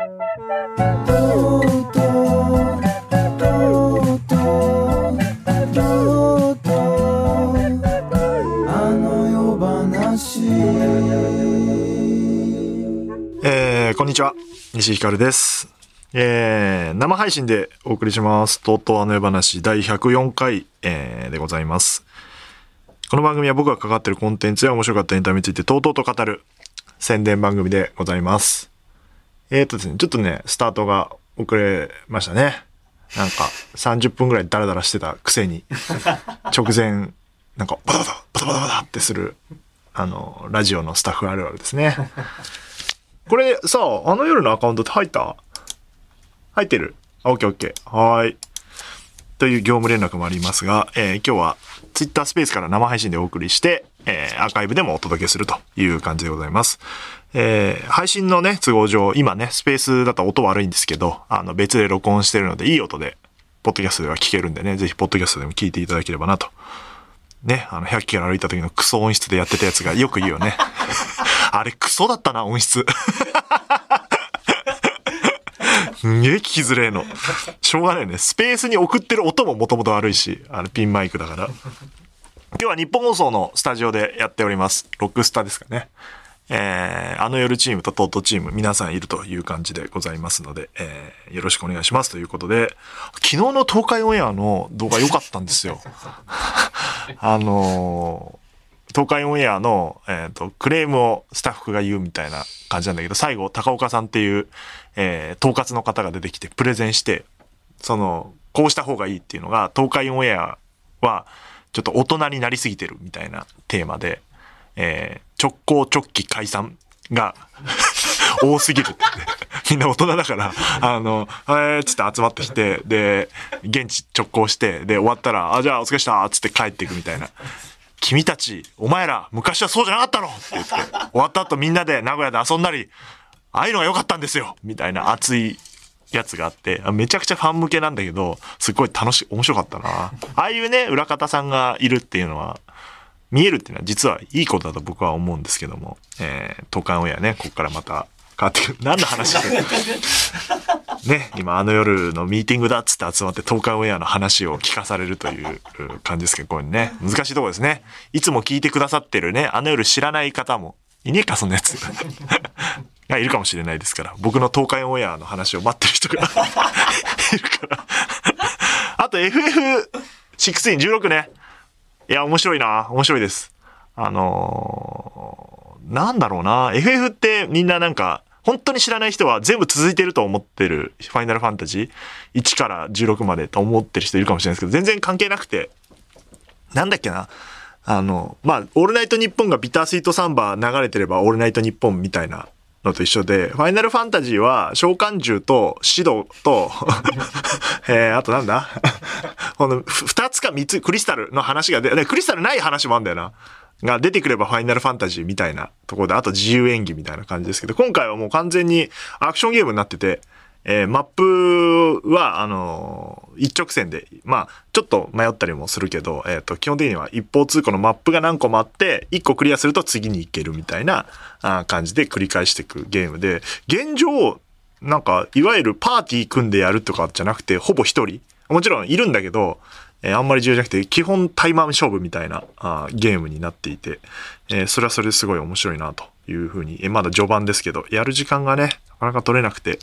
えー、こんにちは。西ひかるです、えー、生配信でお送りします。とうとうあの世話第104回、えーでございます。この番組は僕が関わっているコンテンツや面白かったエンタメについてとうとうと語る宣伝番組でございます。えーとですねちょっとねスタートが遅れましたね。なんか30分ぐらいダラダラしてたくせに。直前なんかバタバタバタバタバタってするあのラジオのスタッフあるあるですね。これさあの夜のアカウントって入った？入ってる？あオッケーオッケー。はーい。という業務連絡もありますが、えー今日はツイッタースペースから生配信でお送りして、えーアーカイブでもお届けするという感じでございます。えー配信のね、都合上、今ね、スペースだと音悪いんですけど、あの、別で録音してるので、いい音で、ポッドキャストでは聞けるんでね、ぜひ、ポッドキャストでも聞いていただければなと。ね、あの、100キロ歩いた時のクソ音質でやってたやつがよく言うよね。あれ、クソだったな、音質。すげえ聞きづれえの。しょうがないよね。スペースに送ってる音ももともと悪いし、あのピンマイクだから。今日は日本放送のスタジオでやっております。ロックスタですかね。えー、あの夜チームとトートチーム皆さんいるという感じでございますので、えーよろしくお願いしますということで、昨日の東海オンエアの動画良かったんですよ。あのー東海オンエアの、えー、とクレームをスタッフが言うみたいな感じなんだけど最後高岡さんっていう、えー統括の方が出てきてプレゼンしてそのこうした方がいいっていうのが東海オンエアはちょっと大人になりすぎてるみたいなテーマで、えー直行直帰解散が 多すぎるって みんな大人だから、あの、えーっつって集まってきて、で、現地直行して、で、終わったら、あ、じゃあお疲れしたっつって帰っていくみたいな。君たち、お前ら、昔はそうじゃなかったのって言って、終わった後みんなで名古屋で遊んだり、ああいうのが良かったんですよみたいな熱いやつがあって、めちゃくちゃファン向けなんだけど、すっごい楽しい、面白かったな。ああいうね、裏方さんがいるっていうのは、見えるっていうのは実はいいことだと僕は思うんですけども、えー、東海オンエアね、ここからまた変わってくる。何の話してるね、今あの夜のミーティングだっつって集まって東海オンエアの話を聞かされるという感じですけど、これね、難しいところですね。いつも聞いてくださってるね、あの夜知らない方も、いねえか、そんなやつ。がいるかもしれないですから、僕の東海オンエアの話を待ってる人が いるから。あと FF16 ね。いや、面白いな。面白いです。あのーなんだろうな。FF ってみんななんか、本当に知らない人は全部続いてると思ってる、ファイナルファンタジー1から16までと思ってる人いるかもしれないですけど、全然関係なくて、なんだっけな。あの、まあ、オールナイトニッポンがビタースイートサンバー流れてればオールナイトニッポンみたいなのと一緒で、ファイナルファンタジーは召喚獣とシドと、えー、あとなんだ？この二つか三つクリスタルの話が出、でクリスタルない話もあるんだよな。が出てくればファイナルファンタジーみたいなところで、あと自由演技みたいな感じですけど、今回はもう完全にアクションゲームになってて、えーマップは、あの一直線で、まあ、ちょっと迷ったりもするけど、えっ、と、基本的には一方通行のマップが何個もあって、一個クリアすると次に行けるみたいな感じで繰り返していくゲームで、現状、なんか、いわゆるパーティー組んでやるとかじゃなくて、ほぼ一人。もちろんいるんだけど、えーあんまり重要じゃなくて、基本タイマン勝負みたいなあゲームになっていて、えーそれはそれですごい面白いなというふうに、えーまだ序盤ですけど、やる時間がね、なかなか取れなくて、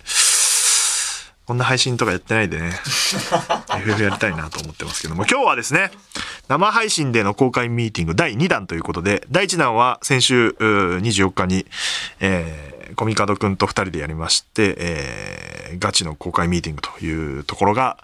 こんな配信とかやってないでね、FF やりたいなと思ってますけども、今日はですね、生配信での公開ミーティング第2弾ということで、第1弾は先週24日に、えーコミカドくんと2人でやりまして、えーガチの公開ミーティングというところが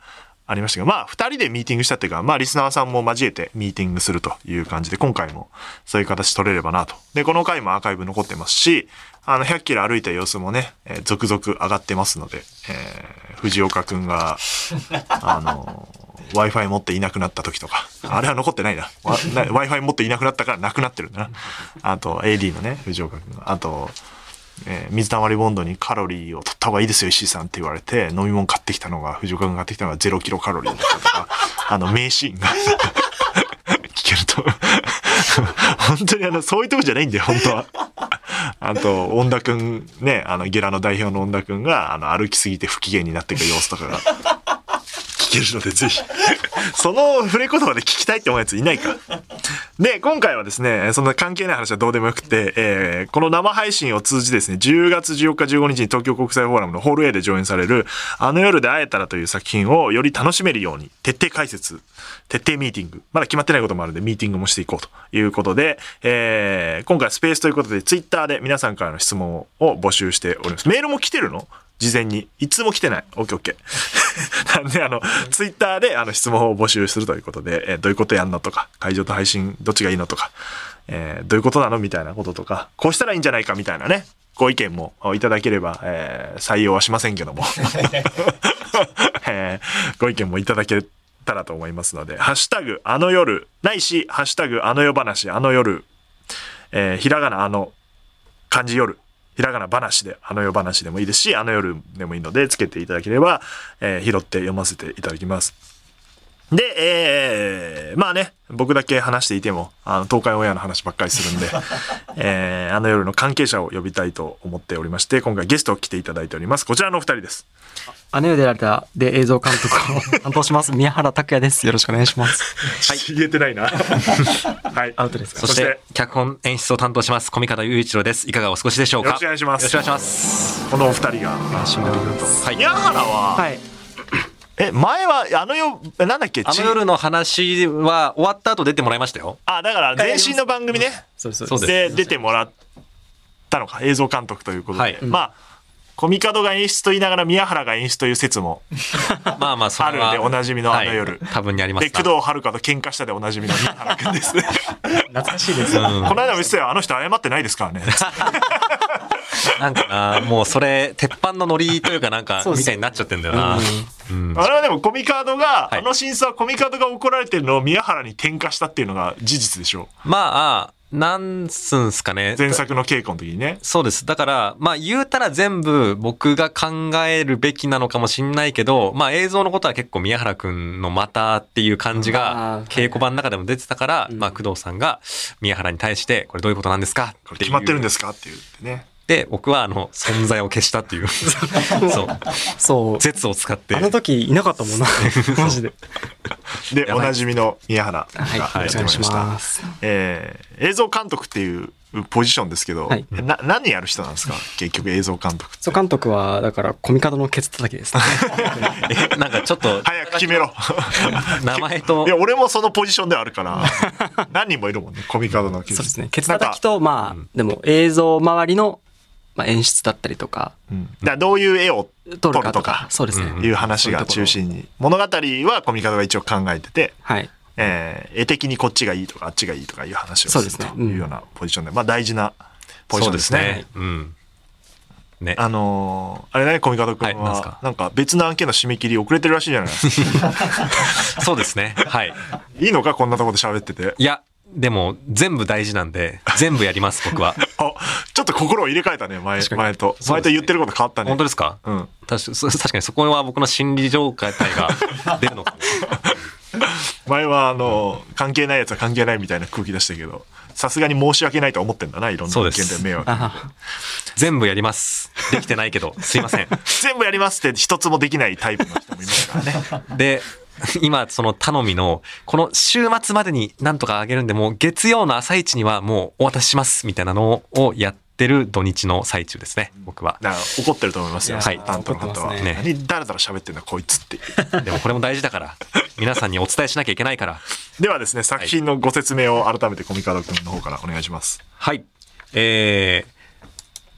ありましたが、まあ、2人でミーティングしたっていうか、まあ、リスナーさんも交えてミーティングするという感じで、今回もそういう形取れればなと。で、この回もアーカイブ残ってますし、あの、100キロ歩いた様子もね、えー続々上がってますので、えー藤岡くんが、あの、Wi-Fi 持っていなくなった時とか、あれは残ってないな。Wi-Fi 持っていなくなったからなくなってるんだな。あと、AD のね、藤岡くんが。あと、えー水溜りボンドにカロリーを取った方がいいですよ、石井さんって言われて、飲み物買ってきたのが、藤岡君買ってきたのが0キロカロリーだったとか、あの、名シーンが聞けると、本当にあの、そういうとこじゃないんだよ、本当は。あと、恩田くん、ね、あの、ゲラの代表の恩田くんが、あの、歩きすぎて不機嫌になっていく様子とかが、聞けるので、ぜひ。その触れ言葉で聞きたいって思うやついないか。で、今回はですね、そんな関係ない話はどうでもよくて、えー、この生配信を通じですね、10月14日15日に東京国際フォーラムのホール A で上演される、あの夜で会えたらという作品をより楽しめるように、徹底解説、徹底ミーティング、まだ決まってないこともあるんで、ミーティングもしていこうということで、えー、今回スペースということで、ツイッターで皆さんからの質問を募集しております。メールも来てるの？事前に。いつも来てない。オッケーオッケー。なんで、あの、ツイッターであの質問を募集するということで、えーどういうことやんのとか、会場と配信どっちがいいのとか、えーどういうことなのみたいなこととか、こうしたらいいんじゃないかみたいなね、ご意見もいただければ、えー採用はしませんけども、えーご意見もいただけたらと思いますので、ハッシュタグ、あの夜、ないし、ハッシュタグ、あの夜話、あの夜、えーひらがなあの、漢字夜、ひらがな話で、あの夜話でもいいですし、あの夜でもいいので、つけていただければ、えー拾って読ませていただきます。で、えー、まあね、僕だけ話していても、あの、東海オンエアの話ばっかりするんで、えー、あの夜の関係者を呼びたいと思っておりまして、今回ゲストを来ていただいております。こちらのお二人です。あの世でられたで映像監督を担当します 宮原拓也です。よろしくお願いします。はい。言えてないな。はい。アウトですかそして、脚本演出を担当します、小見方雄一郎です。いかがお過ごしでしょうか？よろしくお願いしますよろしくお願いします。このお二人が。はい。宮原は、はい。え、前は、あの夜、えなんだっけ？ちあの夜の話は終わった後出てもらいましたよ。あ、だから、前身の番組ね。そう。そうです。で出てもらったのか。映像監督ということで、はい。まあコミカドが演出と言いながら宮原が演出という説も まあまあ。あるんでおなじみのあの夜。はい多分にありますで工藤遥と喧嘩したでおなじみの宮原君です。こ 懐かしいです。うん。の間も言ってたよあの人謝ってないですからね。なんかな、もうそれ、鉄板のノリというかなんかみたいになっちゃってんだよな。うん。あれはでもコミカドが、はい。あの審査はコミカドが怒られてるのを宮原に転嫁したっていうのが事実でしょまあ、なんすんすかね。前作の稽古の時にね。そうです。だから、まあ言うたら全部僕が考えるべきなのかもしんないけど、まあ映像のことは結構宮原くんのまたっていう感じが稽古場の中でも出てたから、うん。まあ工藤さんが宮原に対してこれどういうことなんですか？これ決まってるんですすか？って言ってねで、僕はあの存在を消したっていう、そう、そう。絶を使ってあ。の時いなかったもんな。マジで。でおなじみの宮原がはい。やってまいりましたます。えー映像監督っていうポジションですけど、はいな何やる人なんですか？結局映像監督そう監督はだからコミカドのケツ叩きですね。えなんかちょっと、早く決めろ 名前といや俺もそのポジションではあるから何人もいるもんねコミカドのケそうですね。ケツ叩きとまあでも映像周りのまあ演出だったりとかうん、だどういう絵を撮るかとかかそうですね。うんいう話が中心に物語はコミカドが一応考えてて、はい。えー絵的にこっちがいいとかあっちがいいとかいう話をするというようなポジションで、まあ大事なポジションですね。そうね。うん。ね。あのーあれね、コミカド君はいななんか別の案件の締め切り遅れてるらしいじゃないですか。そうですね。はい。いいのか？こんなところで喋ってて。いや、でも全部大事なんで、全部やります、僕は。あ、ちょっと心を入れ替えたね、前、前と。ね前と言ってること変わったね。本当ですか？うん。確かにそこは僕の心理状態が出るのかも。前は、あの、関係ないやつは関係ないみたいな空気出したけど、さすがに申し訳ないと思ってんだな、いろんな案そうで迷惑。あ全部やります。できてないけど、すいません。全部やりますって一つもできないタイプの人もいますからね。で、今、その頼みの、この週末までになんとかあげるんで、もう月曜の朝一にはもうお渡しします、みたいなのをやってる土日の最中ですね、僕は。怒ってると思いますよ、はい担当の方は。ね何だらだら喋ってんだ、こいつって。でもこれも大事だから、皆さんにお伝えしなきゃいけないから。ではですね、作品のご説明を改めてコミカド君の方からお願いします。はい。えー、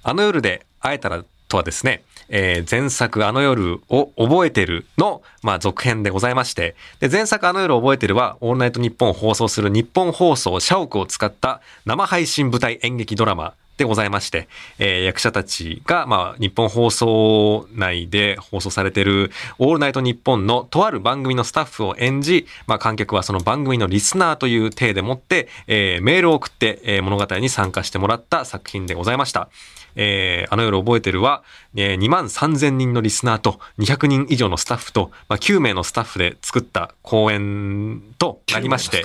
あの夜で会えたらとはですね、えー前作あの夜を覚えてるの、まあ、続編でございまして、で、前作あの夜を覚えてるは、オールナイトニッポンを放送する日本放送社屋を使った生配信舞台演劇ドラマでございまして、えー役者たちが、まあ、日本放送内で放送されているオールナイトニッポンのとある番組のスタッフを演じ、まあ、観客はその番組のリスナーという体でもって、えーメールを送って、えー物語に参加してもらった作品でございました。えーあの夜覚えてるは、えー2万3000人のリスナーと200人以上のスタッフと、まあ、9名のスタッフで作った公演となりまして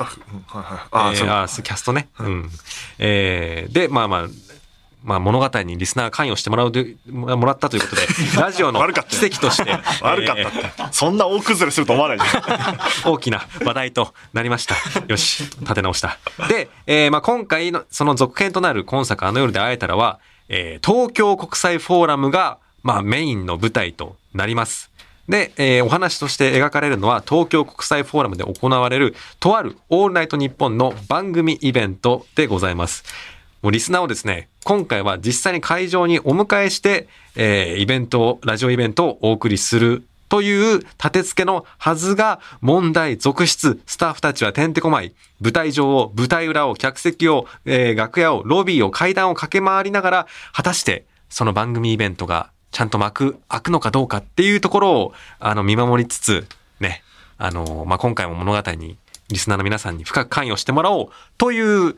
キャストね。うん。えーで、まあまあ、まあ、物語にリスナーが関与してもらうともらったということで、ラジオの奇跡として、悪かったって。そんな大崩れすると思わないじゃん。大きな話題となりました。よし、立て直した。で、えーまあ、今回のその続編となる今作あの夜で会えたらは、えー東京国際フォーラムが、まあ、メインの舞台となります。で、えーお話として描かれるのは東京国際フォーラムで行われるとあるオールナイトニッポンの番組イベントでございます。もうリスナーをですね、今回は実際に会場にお迎えして、えーイベントを、ラジオイベントをお送りするという立て付けのはずが問題続出。スタッフたちはてんてこまい。舞台上を、舞台裏を、客席を、えー楽屋を、ロビーを、階段を駆け回りながら、果たしてその番組イベントがちゃんと幕開くのかどうかっていうところを、あの、見守りつつ、ね、あの、まあ、今回も物語に、リスナーの皆さんに深く関与してもらおうという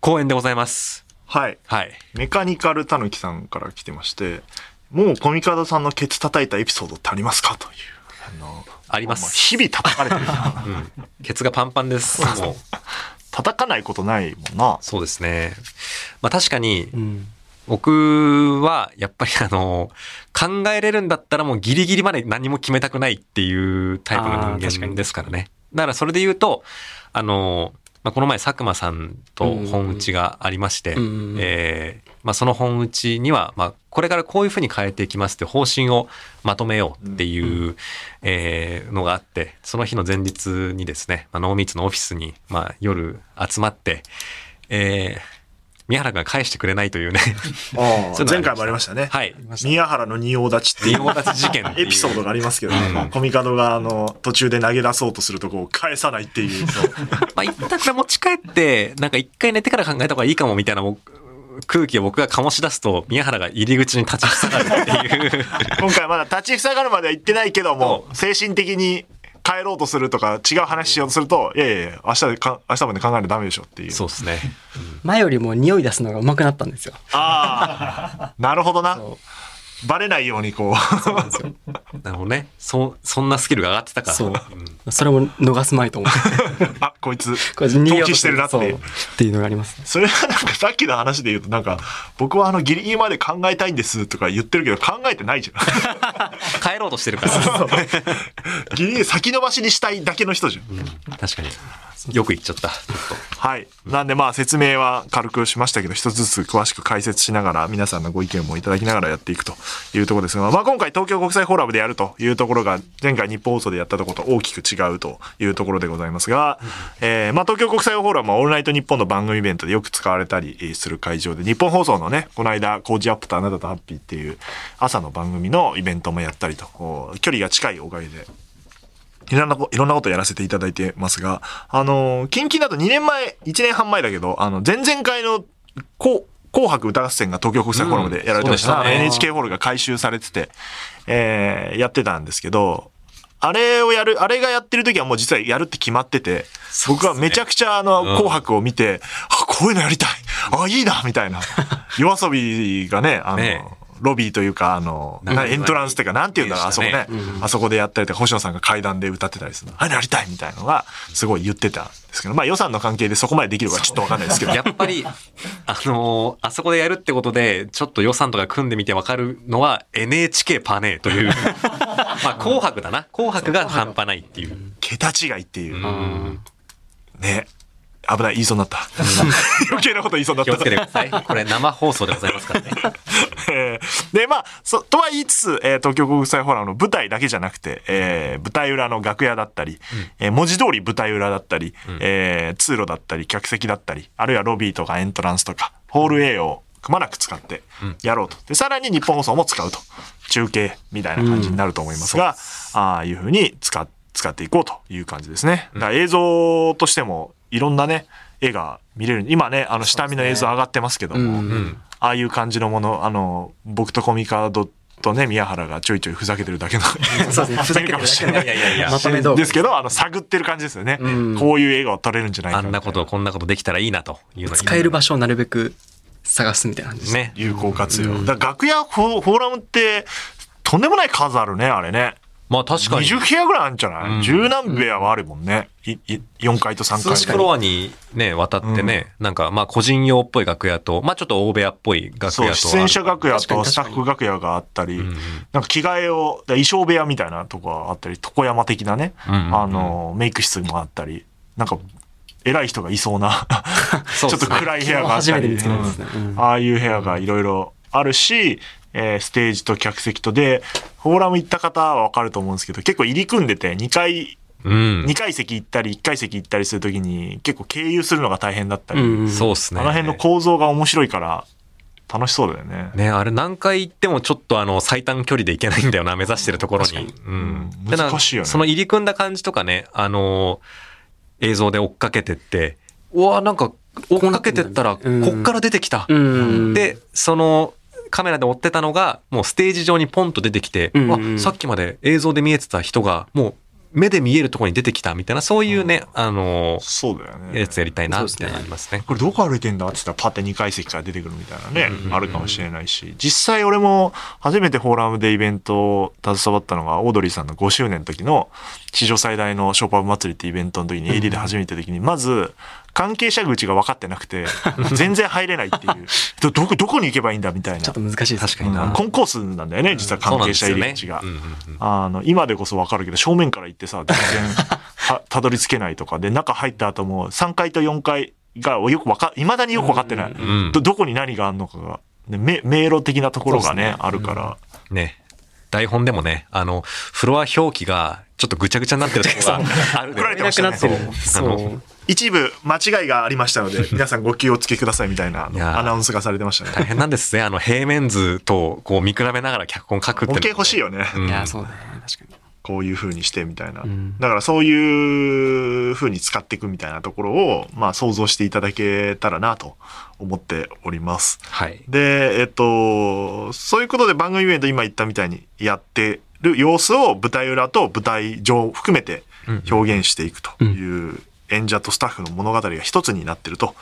公演でございます。はい。はい。メカニカルたぬきさんから来てまして、もうコミカドさんのケツ叩いたエピソードってありますか？という。あのありますあ日々叩かれてる。うん。ケツがパンパンです。もう。叩かないことないもんな。そうですね。まあ確かに、うん。僕はやっぱりあの、考えれるんだったらもうギリギリまで何も決めたくないっていうタイプの人間ですからね。だからそれで言うと、あの、まあ、この前佐久間さんと本打ちがありまして、うんうんうん。えーまあ、その本打ちには、まあ、これからこういうふうに変えていきますって方針をまとめようっていう、えーのがあって、その日の前日にですね、まあ、ノーミーツのオフィスに、まあ、夜集まって、えー宮原が返してくれないというね、前回もありましたね。はい。宮原の仁王立ちっていう仁王立ち事件 エピソードがありますけど、うんコミカドがあの途中で投げ出そうとするとこを返さないってい う。まあ、一旦これ持ち帰って、なんか一回寝てから考えた方がいいかもみたいなもう空気を僕が醸し出すと、宮原が入り口に立ちふさがるっていう。今回まだ立ちふさがるまでは言ってないけども、精神的に帰ろうとするとか違う話しようとすると、いやいやいや明日でか、明日まで考えるとダメでしょっていう。そうですね。前よりも匂い出すのが上手くなったんですよ。ああ、なるほどなそ。バレないようにこう。なるほどね。そ、そんなスキルが上がってたから。そううんそれも逃すまいと思って。あ、こいつ、これ逃げしてるなっていうそうっていうのがありますね。それはなんかさっきの話で言うとなんか、僕はあのギリギリまで考えたいんですとか言ってるけど考えてないじゃん。帰ろうとしてるから。ギリギリ先延ばしにしたいだけの人じゃん。うん確かに。よく言っちゃった。はい。なんでまあ説明は軽くしましたけど、一つずつ詳しく解説しながら、皆さんのご意見もいただきながらやっていくというところですが、まあ今回東京国際フォーラムでやるというところが、前回日本放送でやったところと大きく違うというところでございますが、えーまあ東京国際フォーラムはオールナイトニッポンの番組イベントでよく使われたりする会場で、日本放送のね、この間、コージアップとあなたとハッピーっていう朝の番組のイベントもやったりと、距離が近いおかげで、いろんなこ、いろんなことやらせていただいてますが、あの、近々だと2年前、1年半前だけど、あの、前々回の、こう、紅白歌合戦が東京国際フォーラムでやられてました。うん NHK ホールが改修されてて、えー、やってたんですけど、あれをやる、あれがやってる時はもう実はやるって決まってて、僕はめちゃくちゃあの、うん。紅白を見て、あ、こういうのやりたい。あ、いいなみたいな。夜遊びがね、あの、ねロビーというか、あの、エントランスっていうか、なんていうんだろう、あそこね。あそこでやったりとか、星野さんが階段で歌ってたりするの。あれやりたいみたいなのが、すごい言ってたんですけど、まあ予算の関係でそこまでできるかちょっとわかんないですけど。と。やっぱり、あのーあそこでやるってことで、ちょっと予算とか組んでみてわかるのは NHK パネーという。まあ、紅白だな。紅白が半端ないっていう。桁違いっていうう。ん。ね。危ない、言いそうになった。余計なこと言いそうになった気をつ。けてください。これ生放送でございますからね。えーで、まあ、そ、とは言いつつ、えー東京国際フォーラムの舞台だけじゃなくて、えー舞台裏の楽屋だったり、えー文字通り舞台裏だったり、えー通路だったり、客席だったり、あるいはロビーとかエントランスとか、ホール A をくまなく使ってやろうと。で、さらに日本放送も使うと。中継みたいな感じになると思いますが、ああいうふうに使っ使っていこうという感じですね。だから映像としてもいろんなね、絵が見れる。今ね、あの下見の映像上がってますけども。ああいう感じのもの、あの、僕とコミカドとね、宮原がちょいちょいふざけてるだけの。そうですね。ふざけてるだけのいやいやいやいやまとめ動画ですけど、あの、探ってる感じですよね。うんこういう映画を撮れるんじゃないかあんなこと、こんなことできたらいいなという使える場所をなるべく探すみたいな感じです。ね。有効活用。楽屋フォフォーラムって、とんでもない数あるね、あれね。まあ確かに。20部屋ぐらいあるんじゃない、うん。十何部屋はあるもんね。いい4階と3階。数フロアにね、渡ってね、なんかまあ個人用っぽい楽屋と、まあちょっと大部屋っぽい楽屋とそう、出演者楽屋とスタッフ楽屋があったり、うんうんなんか着替えを、衣装部屋みたいなとこがあったり、床山的なね、うんうんうん。あの、メイク室もあったり、なんか、偉い人がいそうな、ちょっと暗い部屋があったり、初めて見つけたんですね。うん。ああいう部屋がいろいろあるし、えーステージと客席とで、フォーラム行った方はわかると思うんですけど、結構入り組んでて、2階、うん2階席行ったり、1階席行ったりするときに、結構経由するのが大変だったり、うんそうですね。あの辺の構造が面白いから、楽しそうだよね。ね、あれ何回行ってもちょっとあの最短距離で行けないんだよな、目指してるところに。確かうん難しいよねその入り組んだ感じとかね、あのー映像で追っかけてって、うわ、なんか追っかけてったら、こうんっから出てきた。うん。で、そのカメラで追ってたのが、もうステージ上にポンと出てきて、うんわさっきまで映像で見えてた人が、もう目で見えるところに出てきたみたいな、そういうね、あのーそうだよね。やつやりたいなっていうのありますね。これどこ歩いてんだって言ったらパッて2階席から出てくるみたいなね、うんうんうん。あるかもしれないし、実際俺も初めてフォーラムでイベントを携わったのが、オードリーさんの5周年の時の史上最大のショーパブ祭りってイベントの時に AD で初めて時に、まず関係者口が分かってなくて、全然入れないっていう、ど、どこ、どこに行けばいいんだみたいなちょっ。と難しいです。確かになうんコンコースなんだよね、実は関係者入り口が。あの、今でこそわかるけど、正面から行ってさ、全然 はたどり着けないとか、で、中入った後も3階と4階がよくわか、未だによくわかってない。うんど、どこに何があるのかが。でめ迷路的なところがね、ねあるから。ね、台本でもね、あの、フロア表記がちょっとぐちゃぐちゃになってるところが ある怒られていなくなってる。そそうう。一部間違いがありましたので、皆さんご気をつけくださいみたいなアナウンスがされてましたね。大変なんですね。あの、平面図とこう見比べながら脚本書くって模の型欲しいよね。うんいや、そうだね。確かに。こういう風にしてみたいな。んだからそういう風に使っていくみたいなところを、まあ想像していただけたらなと思っております。はい。で、えっと、そういうことで番組イベント今言ったみたいにやってる様子を舞台裏と舞台上含めて表現していくという演者とスタッフの物語が一つになってると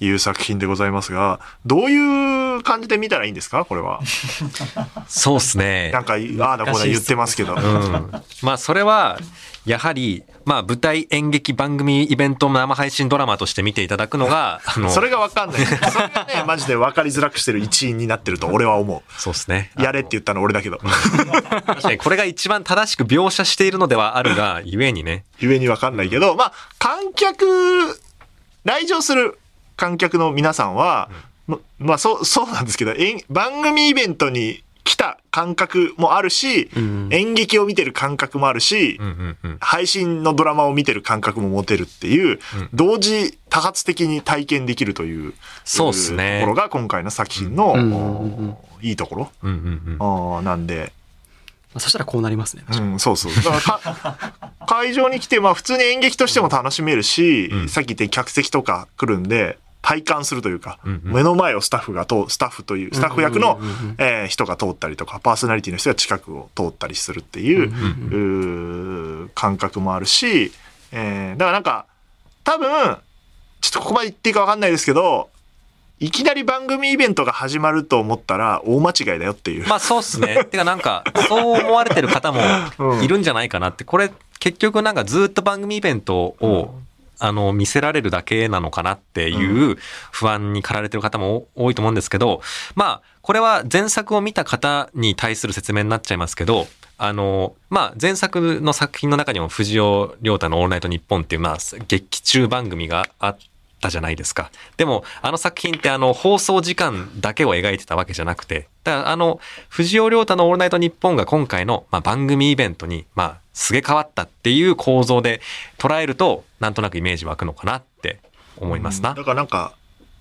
いう作品でございますが、どういう感じで見たらいいんですか？これは。そうですねな。んか、ああだこうだ言ってますけど。うん。まあ、それは、やはり、まあ、舞台演劇番組イベント生配信ドラマとして見ていただくのが、あの、それがわかんない。それがね、マジで分かりづらくしてる一因になってると俺は思そうですね。う。やれって言ったの俺だけど。確かにこれが一番正しく描写しているのではあるが、ゆえにね。ゆえにわかんないけど、まあ、観客、来場する観客の皆さんは、ままあ、そう、そうなんですけど、番組イベントに来た感覚もあるし、ん演劇を見てる感覚もあるし、うんうんうん。配信のドラマを見てる感覚も持てるっていう、同時多発的に体験できるという、そうっすねところが今回の作品の、うんうんうんいいところ、うんうんうん。あーなんで、まあそしたらこうなりますね。うん、そうそう。だからか会場に来て、まあ普通に演劇としても楽しめるし、うんさっき言って客席とか来るんで、体感するというか、うんうん目の前をスタッフが通、スタッフという、スタッフ役のえー人が通ったりとか、パーソナリティの人が近くを通ったりするっていう、うんうー感覚もあるし、えーだからなんか、多分、ちょっとここまで言っていいかわかんないですけど、いきなり番組イベントが始まると思ったら大間違いだよっていう。まあそうっすね。てかなんか、そう思われてる方もいるんじゃないかなって。これ結局なんかずっと番組イベントを、あの、見せられるだけなのかなっていう不安に駆られてる方も多いと思うんですけど、まあ、これは前作を見た方に対する説明になっちゃいますけど、あの、まあ、前作の作品の中にも藤尾亮太のオールナイトニッポンっていう、まあ、劇中番組があったじゃないですか。でも、あの作品ってあの、放送時間だけを描いてたわけじゃなくて、だからあの、藤尾亮太のオールナイトニッポンが今回の、まあ、番組イベントに、まあ、すげ変わったっていう構造で捉えると、なんとなくイメージ湧くのかなって思いますな。だからなんか、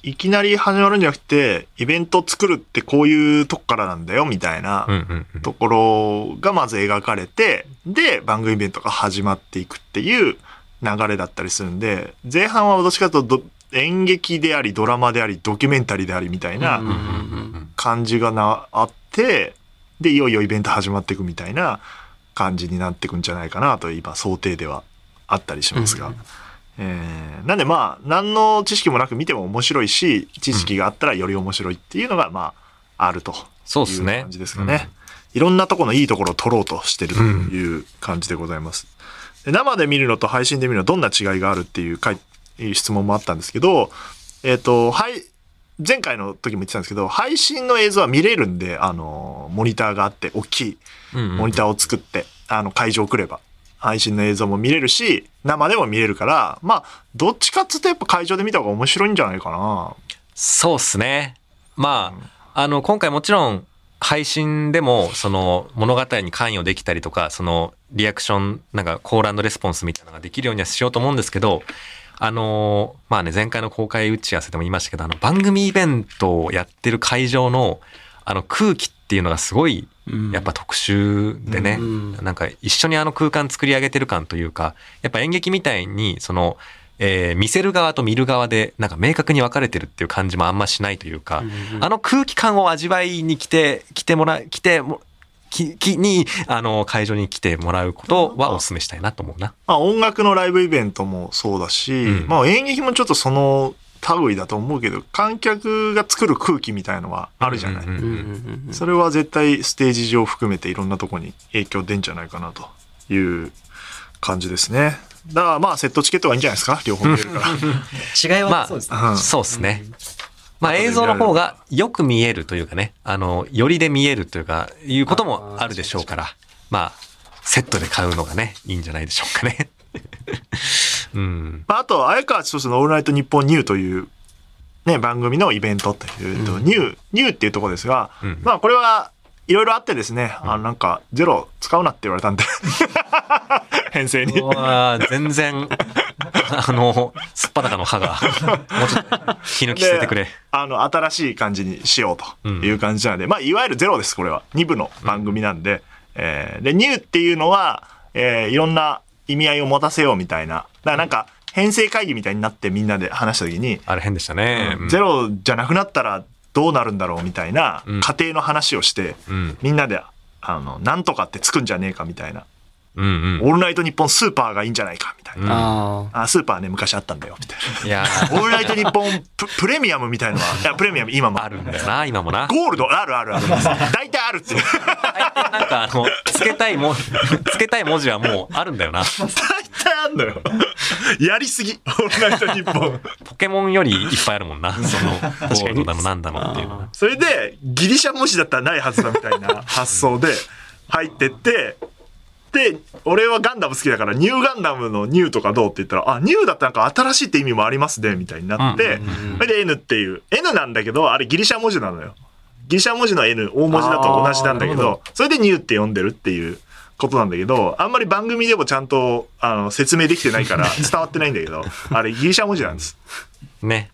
いきなり始まるんじゃなくて、イベント作るってこういうとこからなんだよ、みたいな。ところがまず描かれて、で、番組イベントが始まっていくっていう流れだったりするんで、前半はどっちかというとど演劇であり、ドラマであり、ドキュメンタリーでありみたいなうん感じがな、あって、で、いよいよイベント始まっていくみたいな感じになっていくんじゃないかなと、今、想定ではあったりしますが。うんえーなんでまあ、何の知識もなく見ても面白いし、知識があったらより面白いっていうのが、まあ、あるという感じですかね。いろんなところのいいところを取ろうとしてるという感じでございます。で生で見るのと配信で見るのはどんな違いがあるっていう質問もあったんですけど、えっ、と、はい、前回の時も言ってたんですけど、配信の映像は見れるんで、あの、モニターがあって、大きいモニターを作って、あの、会場来れば、配信の映像も見れるし、生でも見れるから、まあ、どっちかっつうとやっぱ会場で見た方が面白いんじゃないかな。そうっすね。まあ、あの、今回もちろん、配信でも、その、物語に関与できたりとか、その、リアクション、なんか、コールレスポンスみたいなのができるようにはしようと思うんですけど、あのまあね、前回の公開打ち合わせでも言いましたけど、あの、番組イベントをやってる会場の、あの、空気っていうのがすごい、やっぱ特殊でね、うん。なんか一緒にあの空間作り上げてる感というか、やっぱ演劇みたいに、その、えー見せる側と見る側で、なんか明確に分かれてるっていう感じもあんましないというか、あの空気感を味わいに来て、来てもら、来ても、き、きに、あの、会場に来てもらうことはお勧めしたいなと思うな。まあ音楽のライブイベントもそうだし、うんまあ演劇もちょっとその類だと思うけど、観客が作る空気みたいのはあるじゃない。それは絶対ステージ上含めていろんなとこに影響出んじゃないかなという感じですね。だからまあセットチケットがいいんじゃないですか？両方見れるから。違いまあはそうですね。うんそうですね。まあ映像の方がよく見えるというかね、あの、よりで見えるというか、いうこともあるでしょうから、まあ、セットで買うのがね、いいんじゃないでしょうかね。うん。まあ、あと、綾川千歳のオールナイトニッポンニューという、ね、番組のイベントというと、ニュー、ニューっていうところですが、うん。まあ、これはいろいろあってですね、あの、なんか、ゼロ使うなって言われたんで、編成に。全然、あの、すっぱだかの歯が、もうちょっと、気抜き捨ててくれで。あの、新しい感じにしようという感じなので、まあ、いわゆるゼロです、これは。2部の番組なんで。えーで、ニューっていうのは、えーいろんな意味合いを持たせようみたいな。だからなんか、編成会議みたいになってみんなで話した時に、あれ変でしたね。うんゼロじゃなくなったらどうなるんだろうみたいなうん家庭の話をして、うん。みんなで、あの、なんとかってつくんじゃねえかみたいな。うんうん。オールナイトニッポンスーパーがいいんじゃないかみたいな。あスーパーね、昔あったんだよ、みたいな。いやー、オールナイトニッポンププレミアムみたいのは、いや、プレミアム今もあるんだよな、今もな。ゴールド、あるあるある。大体あるっていう。なんかあの、つけたいも、つけたい文字はもうあるんだよな。大体あんのよ。やりすぎ。オールナイトニッポン。ポケモンよりいっぱいあるもんな。その、ゴールドだのなんだのっていう。それで、ギリシャ文字だったらないはずだみたいな発想で入ってって、で、俺はガンダム好きだから、ニューガンダムのニューとかどうって言ったら、あ、ニューだったらなんか新しいって意味もありますね、みたいになって、それで N っていう、N なんだけど、あれギリシャ文字なのよ。ギリシャ文字の N、大文字だと同じなんだけど、それでニューって呼んでるっていうことなんだけど、あんまり番組でもちゃんとあの説明できてないから 伝わってないんだけど、あれギリシャ文字なんです。ね。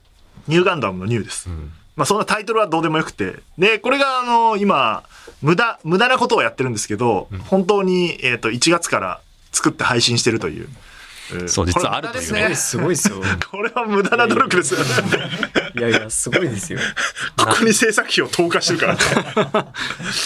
ニューガンダムのニューです。んまあそんなタイトルはどうでもよくて。で、これがあの、今、無駄、無駄なことをやってるんですけど、本当に、えっ、と、1月から作って配信してるという。うんそう実はあるというねすすごいですよ。これは無駄な努力ですよね。いやいや、すごいですよ。ここに制作費を投下してるからね。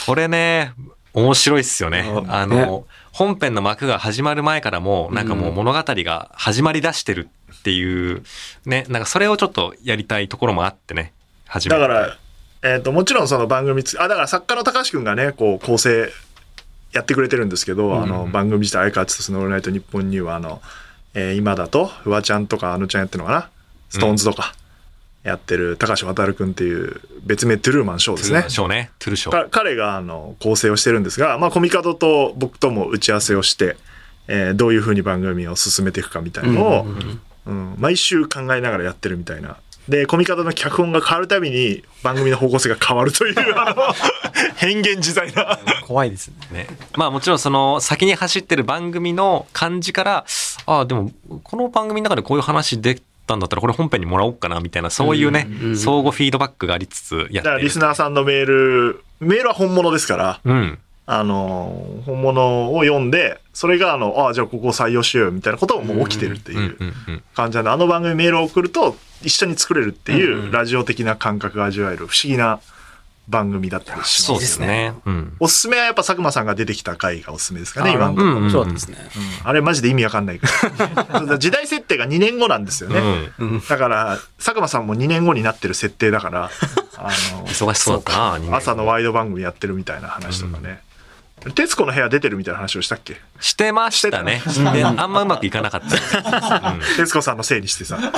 これね、面白いっすよね。ああの、ね本編の幕が始まる前からも、なんかもう物語が始まり出してるっていう、ね、なんかそれをちょっとやりたいところもあってね、始めただから、えっ、と、もちろんその番組つ、あ、だから作家の高橋くんがね、こう、構成やってくれてるんですけど、あの、番組自体、相川千歳のオールナイトニッポンには、あの、えー今だと、フワちゃんとかあのちゃんやってるのかな？ SixTONES とか、やってる高橋渡くんっていう、別名トゥルーマンショーですね。ショーね。トゥルーショー。か彼があの構成をしてるんですが、まあ、小御門と僕とも打ち合わせをして、えーどういうふうに番組を進めていくかみたいなのを、うん毎週考えながらやってるみたいな。で、小御門の脚本が変わるたびに番組の方向性が変わるという、あの、変幻自在な。怖いですね。ね。まあもちろんその先に走ってる番組の感じから、ああ、でもこの番組の中でこういう話できたんだったらこれ本編にもらおうかなみたいな、そういうね、うんうん相互フィードバックがありつつやってる。だからリスナーさんのメール、メールは本物ですから、うん。あの、本物を読んで、それがあの、ああ、じゃあここを採用しようよみたいなことももう起きてるってうんういうんうん。感じなんで、あの番組メールを送ると一緒に作れるっていうんううんラジオ的な感覚が味わえる不思議な番組だったりしそうます。ですね。うん。おすすめはやっぱ佐久間さんが出てきた回がおすすめですかね、今のところ。うん面白かったですね。あれマジで意味わかんないから。時代設定が2年後なんですよね。うんだから、佐久間さんも2年後になってる設定だから、あの、忙しそうだったな、人間朝のワイド番組やってるみたいな話とかね。徹子の部屋出てるみたいな話をしたっけ？してましたね。で、あんまうまくいかなかった。徹子さんのせいにしてさ。ね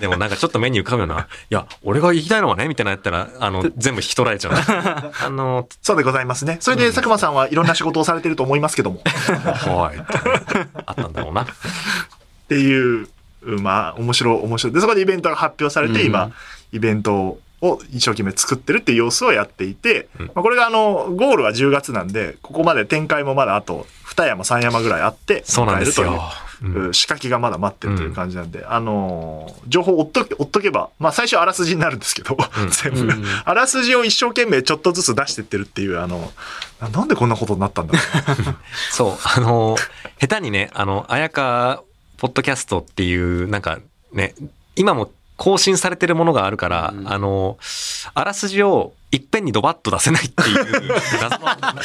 でもなんかちょっと目に浮かぶような、いや、俺が言いたいのはね、みたいなやったら、あの、全部引き取られちゃう。あの、そうでございますね。それで佐久間さんはいろんな仕事をされてると思いますけども。はい。あったんだろうな。っていう、まあ、面白い、面白い。で、そこでイベントが発表されて、うん今、イベントを一生懸命作ってるっていう様子をやっていて、まあ、これがあの、ゴールは10月なんで、ここまで展開もまだあと、2山、3山ぐらいあって、そうなんですよ。迎えるといううん。仕掛けがまだ待ってるという感じなんで、あのー情報を追っとけ、追っとけば、まあ最初あらすじになるんですけど、全部、うんあらすじを一生懸命ちょっとずつ出してってるっていう、あの、ななんでこんなことになったんだろう。そう、あの、下手にね、あの、綾香ポッドキャストっていう、なんかね、今も更新されてるものがあるから、うんあの、あらすじをいっぺんにドバッと出せないっていう、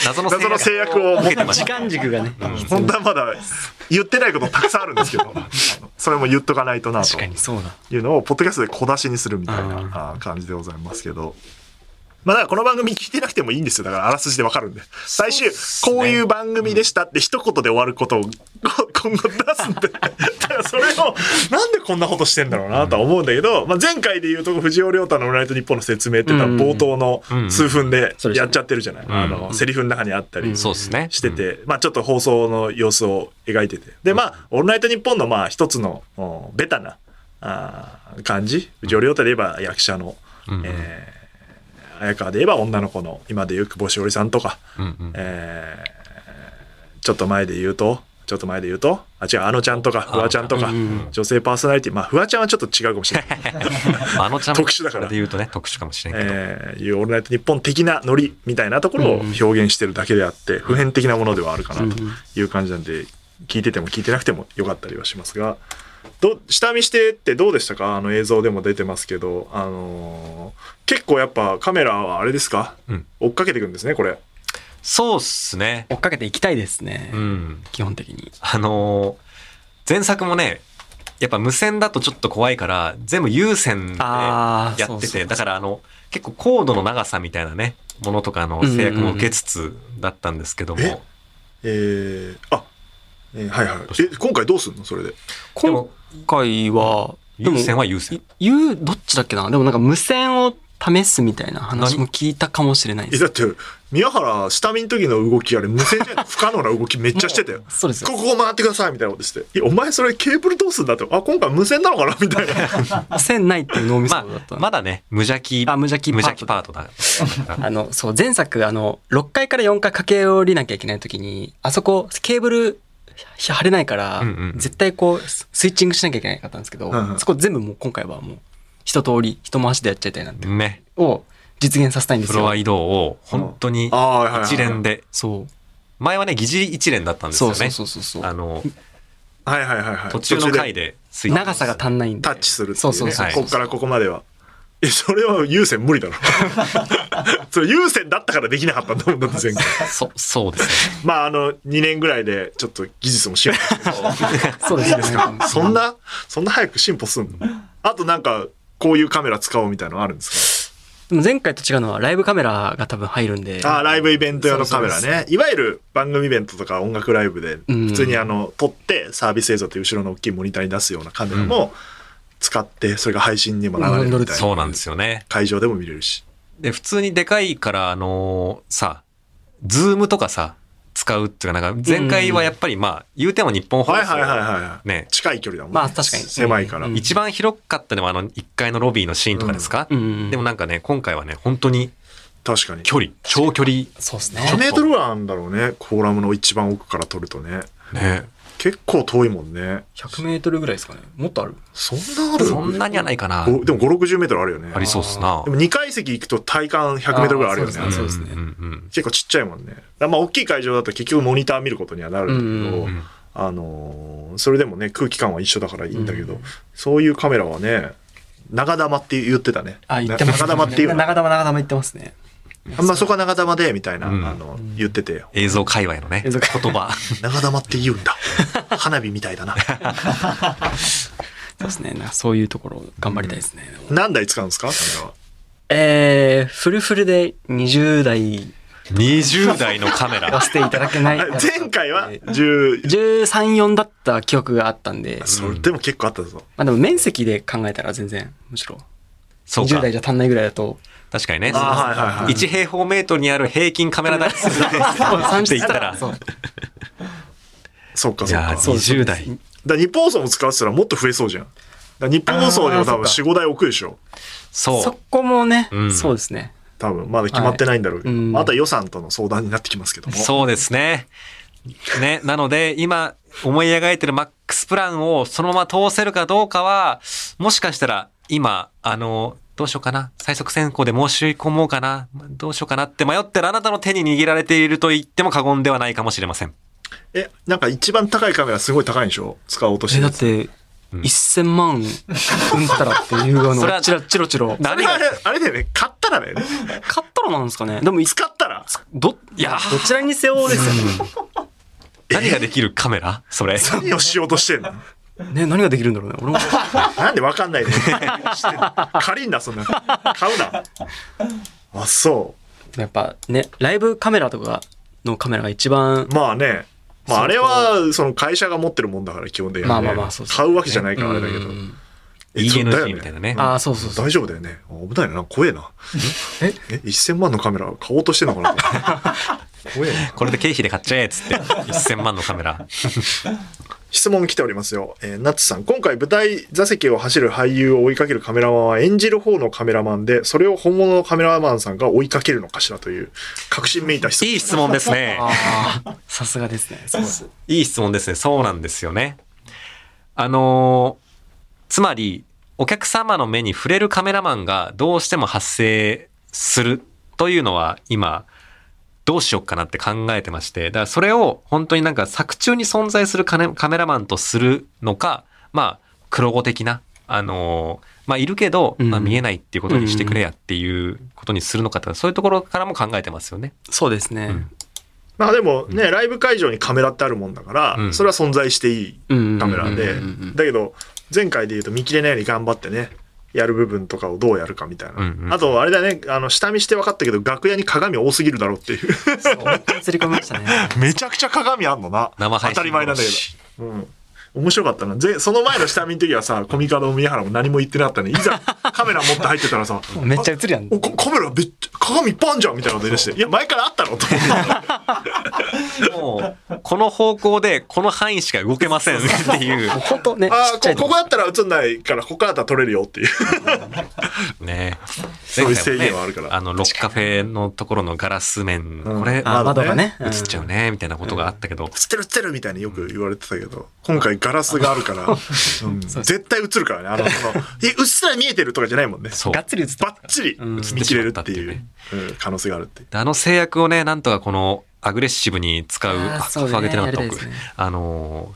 謎の、謎の制約を時受けてました。間軸がね。本当はまだ言ってないことたくさんあるんですけど、それも言っとかないとなと確かにそうだ。いうのを、ポッドキャストで小出しにするみたいうんなあ感じでございますけど。まあだからこの番組聞いてなくてもいいんですよ。だからあらすじでわかるんで。最終、こういう番組でしたって一言で終わることをこ 今後出すんで。だからそれを、なんでこんなことしてんだろうなとは思うんだけど、まあ前回で言うと藤尾亮太のオールナイトニッポンの説明って言ったら冒頭の数分でやっちゃってるじゃない。あの、セリフの中にあったり。してて、まあちょっと放送の様子を描いてて。で、まあ、オールナイトニッポンのまあ一つの、おベタな、あー感じ。藤尾亮太で言えば役者の、うんえー綾川で言えば女の子の、今で言う久保しおりさんとか、うんうん。えーちょっと前で言うと、ちょっと前で言うと、あ、違う、あのちゃんとか、フワちゃんとか、うん女性パーソナリティ、まあ、フワちゃんはちょっと違うかもしれない。あのちゃんも特殊だから。で言うとね、特殊かもしれんけど。えーいうオールナイトニッポン的なノリみたいなところを表現してるだけであって、普遍的なものではあるかなという感じなんで、聞いてても聞いてなくてもよかったりはしますが、ど下見してってどうでしたか？あの映像でも出てますけど、あのー結構やっぱカメラはあれですか、うん追っかけていくんですね、これ。そうっすね。追っかけていきたいですねう。ん。基本的に。あのー前作もね、やっぱ無線だとちょっと怖いから、全部有線でやってて、だからあの、結構コードの長さみたいなね、ものとかの制約も受けつつだったんですけども、ええー、あ、えーはいはい。え、今回どうすんの？それで。で今も回は、でも有線は有線。言う、どっちだっけな？でもなんか無線を試すみたいな話も聞いたかもしれないえ、です。だって、宮原、下見の時の動きあれ、無線じゃない不可能な動きめっちゃしてたよ。そうですよこ。こを回ってくださいみたいなことして。いや、お前それケーブルどうすんだって。あ、今回無線なのかな？みたいな。線ないっていう脳みそまだったあ、まだね、無邪気、あ無邪気無パート邪気パートだ。あの、そう、前作、あの、6階から4階駆け下りなきゃいけない時に、あそこ、ケーブル、ひ貼れないから、うんうん絶対こう、ススイッチングしなきゃいけなかったんですけど、うんうんそこ全部もう今回はもう、一通り、一回しでやっちゃいたいなって、ね。を実現させたいんですよフロア。移動を本当にああ、はいはいはい。一連で、そう。前はね、疑似一連だったんですよね。そうそうそうそう。あの、はいはいはいはい。途中の回ででスイッチ長さが足んないんで。タッチするっていう、ね。そうそうそう。はいここからここまでは。え、それは優先無理だろ。それ優先だったからできなかったんだもんだって前回。そ、そうですね。まああの、2年ぐらいでちょっと技術も進歩 そうですね。そんな、そんな早く進歩すんの？あとなんか、こういうカメラ使おうみたいなのあるんですでも前回と違うのはライブカメラが多分入るんで。かあーライブイベント用のカメラね。いわゆる番組イベントとか音楽ライブで、うん普通にあの、撮ってサービス映像って後ろの大きいモニターに出すようなカメラも使って、それが配信にも流れるみたいな。そうなんですよね。会場でも見れるし。で、普通にでかいから、あのーさ、ズームとかさ、使うっていうか、なんか、前回はやっぱりまあ、言うても日本放送。はいはいはいはい。ね近い距離だもんね。まあ確かに狭いから。うん一番広かったのはあの1階のロビーのシーンとかですか、うんうんでもなんかね、今回はね、本当に確かに。距離、長距離。そうですね。何メートルぐらいあるんだろうね。コーラムの一番奥から撮るとね。ね。結構遠いもんね。100メートルぐらいですかね。もっとある？そんなある？そんなにはないかな。ごでも5、60メートルあるよね。ありそうっすなで。も2階席行くと体感100メートルぐらいあるよね。そうですねんうん結構ちっちゃいもんね。まあ大きい会場だと結局モニター見ることにはなるんだけど、うんうんあのーそれでもね、空気感は一緒だからいいんだけど、そういうカメラはね、長玉って言ってたね。あ、言ってます、長玉っていうの。長玉長玉言ってますね。あんまそこは長玉で、みたいな、うんあの、言ってて、映像界隈のね、言葉。長玉って言うんだ。花火みたいだな。そうですね。なんかそういうところ頑張りたいですね。何台使うんですか？カメラは。えー、フルフルで20台20台のカメラ言わ。せていただけない。あ前回は10、13、4だった記憶があったんで、それでも結構あったぞ。まあでも面積で考えたら全然、むしろ。20そうか代。じゃ足んないぐらいだと、確かにね。あはいはいはい1平方メートルにある平均カメラ台数 って言ったら。そうそうかそうか。いやーだか20代。ら日本放送も使ってたらもっと増えそうじゃん。だ日本放送にも多分あーそ4、5台置くでしょ。そそこもね、うんそうですね。多分。まだ決まってないんだろうけど。はいうんまああとは予算との相談になってきますけどう。も。そうですね。ね。なので、今、思い描いてるマックスプランをそのまま通せるかどうかは、もしかしたら、今、あの、どうしようかな？最速選考で申し込もうかな？どうしようかなって迷ってるあなたの手に握られていると言っても過言ではないかもしれません。え、なんか一番高いカメラすごい高いんでしょ？使おうとしてえ。だって、1000万うんたらっていうの それはをチラチロチロ。あ何あれ、あれだよね。買ったらだよね。買ったらなんですかね？でも、いつ使ったらど、いや、どちらにせよですよね。何ができるカメラ？それ。何をしようとしてんの？ね、何ができるんだろうね。俺も。なんでわかんないで。してんの借りんな、そんな。買うな。あ、そやっぱね、ライブカメラとかのカメラが一番う。、まあね。まああれは、その会社が持ってるもんだから、基本的に、ね。まあまあまあそうそう買うわけじゃないからあれだけど。ENG みたいなね。ああ、そうそうそう。大丈夫だよね。あ危ないな。怖えな。え？え、1000万のカメラ買おうとしてんのかな？これで経費で買っちゃえっつって。1000万のカメラ。質問来ておりますよ。えーナッツさん。今回舞台座席を走る俳優を追いかけるカメラマンは演じる方のカメラマンで、それを本物のカメラマンさんが追いかけるのかしらという、確信めいた質問。いい質問ですね。ああ、さすがですね。そうです。いい質問ですね。そうなんですよね。あのーつまり、お客様の目に触れるカメラマンがどうしても発生するというのは今、どうしようかなって考えてまして、だからそれを本当になんか作中に存在するカメラマンとするのか、まあ、黒子的な、あのーまあ、いるけど、うん。まあ、見えないっていうことにしてくれやっていうことにするのかとか、そういうところからも考えてますよね。そうですね。うん。まあでもね、ライブ会場にカメラってあるもんだから、うん。それは存在していいうんカメラで。うんうんうんうん、だけど、前回で言うと見切れないように頑張ってね、やる部分とかをどうやるかみたいな。うんうんあと、あれだね、あの、下見して分かったけど、楽屋に鏡多すぎるだろうっていう。そうめっちゃ映り込みましたね。めちゃくちゃ鏡あんのな。生配信当たり前なんだけど。うん。面白かったな。ぜその前の下見の時はさ、コミカド宮原も何も言ってなかったね。いざ カメラ持って入ってたらさ、めっちゃ映るやん。おこカメラめっちゃ鏡いっぱいあんじゃんみたいなこと言い出して、いや、前からあったのと思って。もう、この方向で、この範囲しか動けませんっていう。本当ね、ああ、こここだったら映んないから、ここからだったら撮れるよっていう。ねそういう制限はあるからあの、ロッカフェのところのガラス面、うんこれ、あ窓がね。映っちゃうね、みたいなことがあったけど、映ってる映ってるみたいによく言われてたけど、今回ガラスがあるから、うん絶対映るからね。あの、その、え、うっすら見えてるとかじゃないもんね。そう。がっつり映ったバ。ッチリん見切れるっていう可能性があるっていう。であの制約をね、なんとかこのアグレッシブに使う、あーあ、そうね上げてなかったやりたいですねあの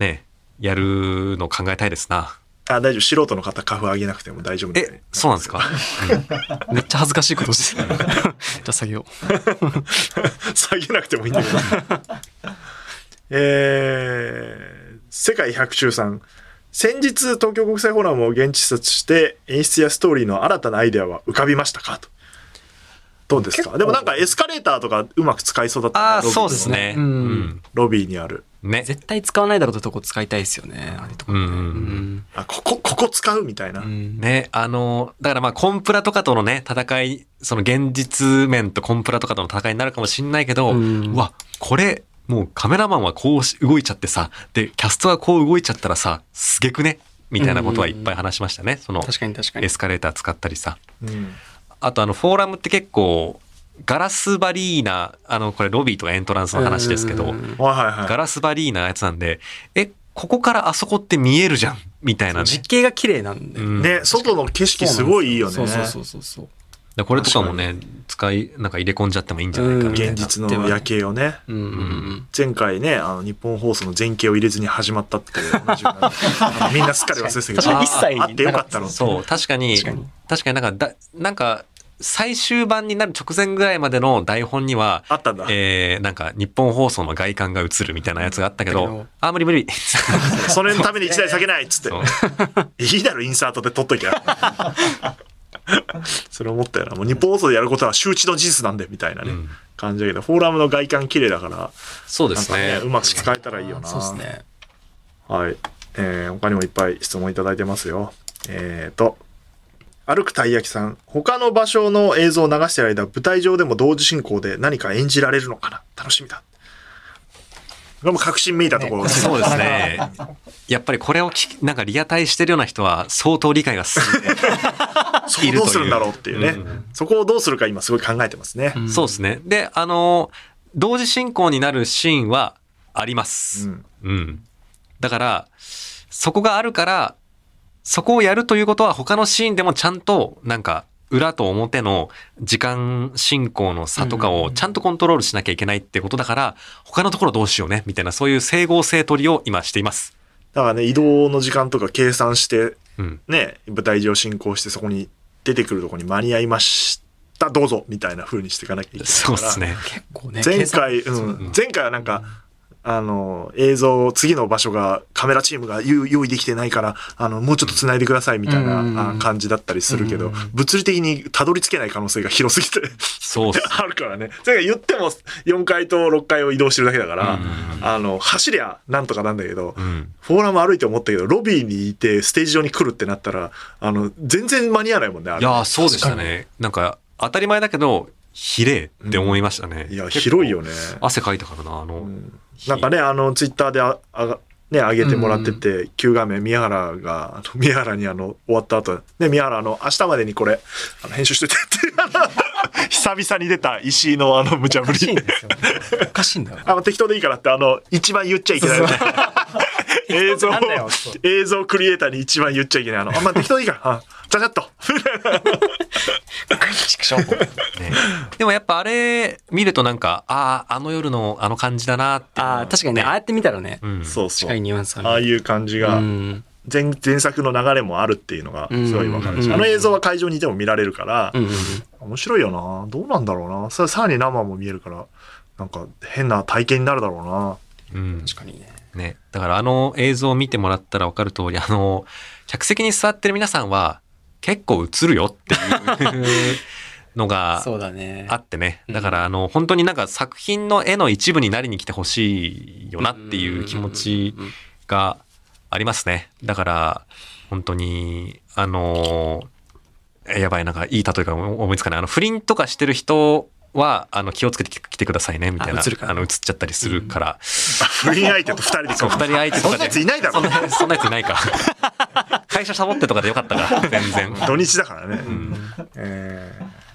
ーね、やるの考えたいですな。あ、大丈夫。素人の方、カフ上げなくても大丈夫え、そうなんですか？めっちゃ恥ずかしいことしてる。じゃあ作業。下げなくてもいいんだけど。えー、世界百中さん。先日、東京国際フォーラムを現地視察して、演出やストーリーの新たなアイデアは浮かびましたか？と。どうですか？でもなんかエスカレーターとかうまく使いそうだったねああ、そうですね。ううんん。ロビーにある。ね。絶対使わないだろうってとこ使いたいですよね。あれとかね。うんうんあ、ここ、ここ使うみたいな。うんね、あの、だからまあコンプラとかとのね、戦い、その現実面とコンプラとかとの戦いになるかもしんないけど、ううんわ、これ、もうカメラマンはこうし動いちゃってさ、で、キャストはこう動いちゃったらさ、すげくね？みたいなことはいっぱい話しましたね。その、確かに確かにエ。スカレーター使ったりさ。うん。あとあの、フォーラムって結構、ガラスバリーナ、あの、これロビーとかエントランスの話ですけど。ガラスバリーナやつなんで、え、ここからあそこって見えるじゃんみたいなね。実景が綺麗なんで。うんね、外の景色すごいいいよね。そうそうそうそうそう。でこれとかもね、使い、なんか入れ込んじゃってもいいんじゃないかみたいな。現実の夜景をね。うん。前回ね、あの、日本放送の前景を入れずに始まったって同じような みんなすっかり忘れてたけど、一切ああってよかったの。そう、確かに、確確かかにになんかだ、なんか、最終版になる直前ぐらいまでの台本には、あったんだ。えー、なんか日本放送の外観が映るみたいなやつがあったけどあ、無理無理。それのために一台下げないっつって。いいだろ、インサートで撮っときゃ。それ思ったよな。もう日本放送でやることは周知の事実なんで、みたいなね、うん感じだけど、フォーラムの外観綺麗だから、そうですねなんかね、うまく使えたらいいよな。そうですね。はい。えー、他にもいっぱい質問いただいてますよ。えーと、歩くたい焼きさん。他の場所の映像を流している間、舞台上でも同時進行で何か演じられるのかな楽しみだ。これも確信めいたところですそうですね。やっぱりこれを聞きなんかリアタイしてるような人は相当理解が進んで、そこをどうするんだろうっていうね。うんそこをどうするか今すごい考えてますね。んそうですね。で、あの、同時進行になるシーンはあります。うんうん。だから、そこがあるから、そこをやるということは他のシーンでもちゃんと、なんか、裏と表の時間進行の差とかをちゃんとコントロールしなきゃいけないってことだから、他のところどうしようね、みたいな、そういう整合性取りを今しています。だからね、移動の時間とか計算して、うん。ね、舞台上進行してそこに出てくるところに間に合いました、どうぞみたいな風にしていかなきゃいけないから。そうですね。結構ね。前回、うん、前回はなんか、あの、映像、次の場所が、カメラチームが用用意できてないから、あの、もうちょっと繋いでくださいみたいうんなあ感じだったりするけどうん、物理的にたどり着けない可能性が広すぎてそう。あるからね。前回言っても4階と6階を移動してるだけだからうん、あの、走りゃなんとかなんだけどう、ん。フォーラム歩いて思ったけど、ロビーにいてステージ上に来るってなったら、あの、全然間に合わないもんね、あれいやー、そうでしたね。なんか、当たり前だけど、ひれって思いましたね。いや、広いよね。汗かいたからな、あの、なんかね、あの、ツイッターであ、あが、ね、上げてもらってて、旧画面、宮原が、宮原にあの、終わった後、ね、宮原、あの、明日までにこれ、あの、編集しといてって、久々に出た石井のあの、無茶ぶおかしいんり。おかしいんだよ。あの、適当でいいからって、あの、一番言っちゃいけない。映像なんだよそう、映像クリエイターに一番言っちゃいけない。あの、あんま適当でいいから、あちゃちゃっと。ねでもやっぱあれ見るとなんか、ああ、あの夜のあの感じだなって。ああ、確かにね、ああやって見たらね、うん。そうそう。近いニュアンスある。ああいう感じうが、ん。前前作の流れもあるっていうのがすごいわかるし、うんあの映像は会場にいても見られるから、うんうんうん。面白いよなどうなんだろうなささらに生も見えるからなんか変な体験になるだろうん。確かにね。ね。だからあの映像を見てもらったら分かる通り、あの、客席に座ってる皆さんは結構映るよっていうのが。あってね。うんだからあの、本当になんか作品の絵の一部になりに来てほしいよなっていう気持ちがありますね。だから、本当に、あのえやばい、なんかいい例えが思いつかない。あの、不倫とかしてる人は、あの、気をつけてきてくださいね、みたいな。あ映るからの、映っちゃったりするから。不倫相手と二人でそう、二人相手とかで。そんなやついないだろそんなそんなやついないか。会社サボってとかでよかったから、全然。土日だからね、うんえー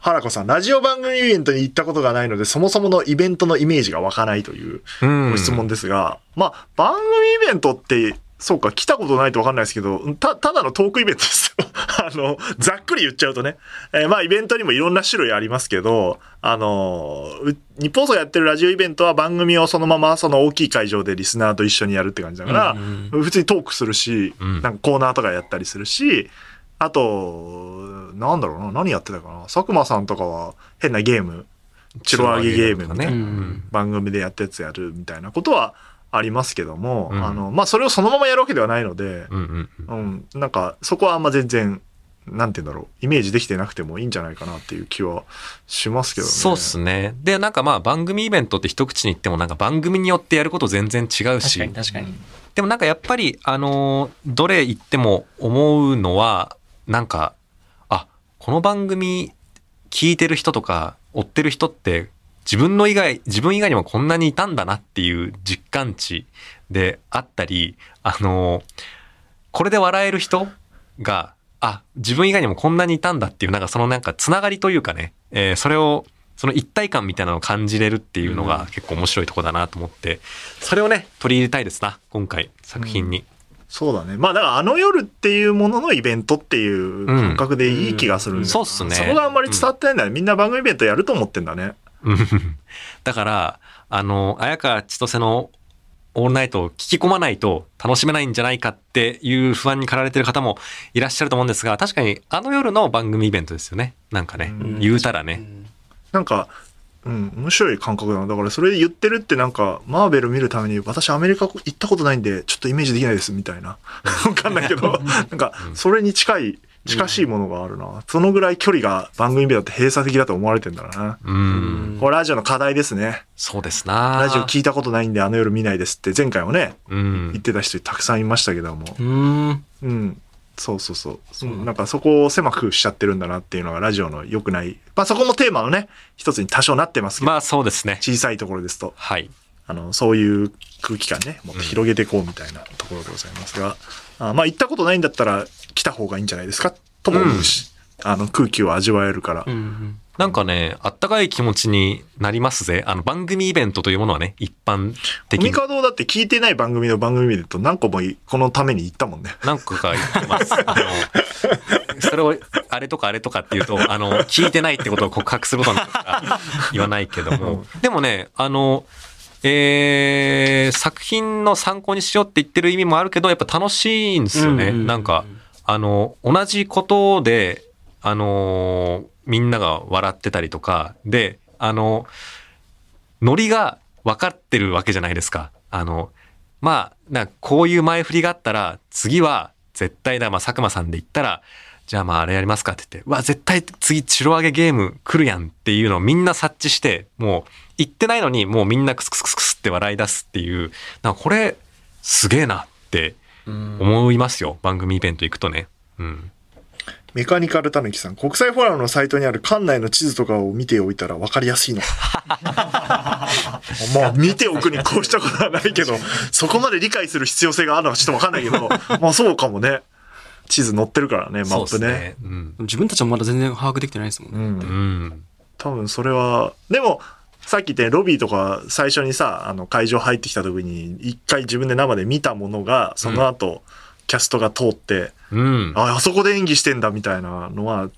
原子さんラジオ番組イベントに行ったことがないのでそもそものイベントのイメージが湧かないといううんご質問ですが、まあ番組イベントってそうか来たことないと分かんないですけどたただのトークイベントですよ。あのざっくり言っちゃうとね、えーまあイベントにもいろんな種類ありますけどあのう日本放送やってるラジオイベントは番組をそのままその大きい会場でリスナーと一緒にやるって感じだから、うんうん普通にトークするし、うん。なんかコーナーとかやったりするしあとなんだろうな何やってたかな。佐久間さんとかは変なゲームチロ上げゲームみたいな、うん。番組でやったやつやるみたいなことはありますけども、うんあのまあそれをそのままやるわけではないので、うんうんうんうん、なんかそこはあんま全然なんて言うんだろうイメージできてなくてもいいんじゃないかなっていう気はしますけどね。そうっすね。で、なんかまあ番組イベントって一口に言ってもなんか番組によってやること全然違うし確かに、確かに。でもなんかやっぱり、あのーどれ言っても思うのは、なんか、あ、この番組聞いてる人とか追ってる人って自分の以外、自分以外にもこんなにいたんだなっていう実感値であったり、あのーこれで笑える人が、あ、自分以外にもこんなにいたんだっていう、なんかそのなんかつながりというかね、えーそれを、その一体感みたいなのを感じれるっていうのが結構面白いとこだなと思って、それをね、取り入れたいですな、今回、作品に。そうだね。まあだからあの夜っていうもののイベントっていう感覚でいい気がするんだよなそうっすねそこがあんまり伝わってないんだね。みんな番組イベントやると思ってんだね。う んだから、あの、綾川千歳のオールナイトを聞き込まないと楽しめないんじゃないかっていう不安に駆られてる方もいらっしゃると思うんですが、確かにあの夜の番組イベントですよね。なんかね、うん言うたらね。なんか、うん、面白い感覚だな。だからそれで言ってるってなんか、マーベル見るために私アメリカ行ったことないんで、ちょっとイメージできないですみたいな。わかんないけど、なんか、それに近い近しいものがあるな。そのぐらい距離が番組名だって閉鎖的だと思われてんだろうな。うん。これラジオの課題ですね。そうですな。ラジオ聞いたことないんであの夜見ないですって前回もね、うん言っ。てた人たくさんいましたけども。うーん。うん。そうそうそう。そううんなんかそこを狭くしちゃってるんだなっていうのがラジオの良くない。まあそこもテーマのね、一つに多少なってますけど、まあそうですね。小さいところですと、はい。あの、そういう空気感ね、もっと広げていこうみたいなところでございますが、あまあ行ったことないんだったら来た方がいいんじゃないですか？とも思うし、あの空気を味わえるから。うんうん。なんかね、あったかい気持ちになりますぜ。あの、番組イベントというものはね、一般的にミカドだって聞いてない番組の番組でと何個もこのために行ったもんね。何個か言ってます。あの、それを、あれとかあれとかっていうと、あの、聞いてないってことを告白することになるから言わないけども。でもね、あの、えー、作品の参考にしようって言ってる意味もあるけど、やっぱ楽しいんですよね。うんうんうんなんか、あの、同じことで、あのみんなが笑ってたりとか、で、あの、ノリが分かってるわけじゃないですか。あの、まあ、なんかこういう前振りがあったら、次は絶対だ、まあ、佐久間さんで言ったら、じゃあまああれやりますかって言って、うわ、絶対次白揚げゲーム来るやんっていうのをみんな察知して、もう言ってないのにもうみんなクスクスクスクスって笑い出すっていう、なんかこれすげえなってうん思いますよ。番組イベント行くとね。うん。メカニカルたぬきさん、国際フォーラムのサイトにある館内の地図とかを見ておいたら分かりやすいの。まあ、見ておくにこうしたことはないけど、そこまで理解する必要性があるのはちょっと分かんないけど、まあそうかもね。地図載ってるからね、マップそうね。ですうん。自分たちもまだ全然把握できてないですもんね。うんうん。多分それは、でも、さっき言ったようにロビーとか最初にさ、あの会場入ってきた時に一回自分で生で見たものが、その後、キャストが通って、うん。あ、あそこで演技してんだみたいなのは、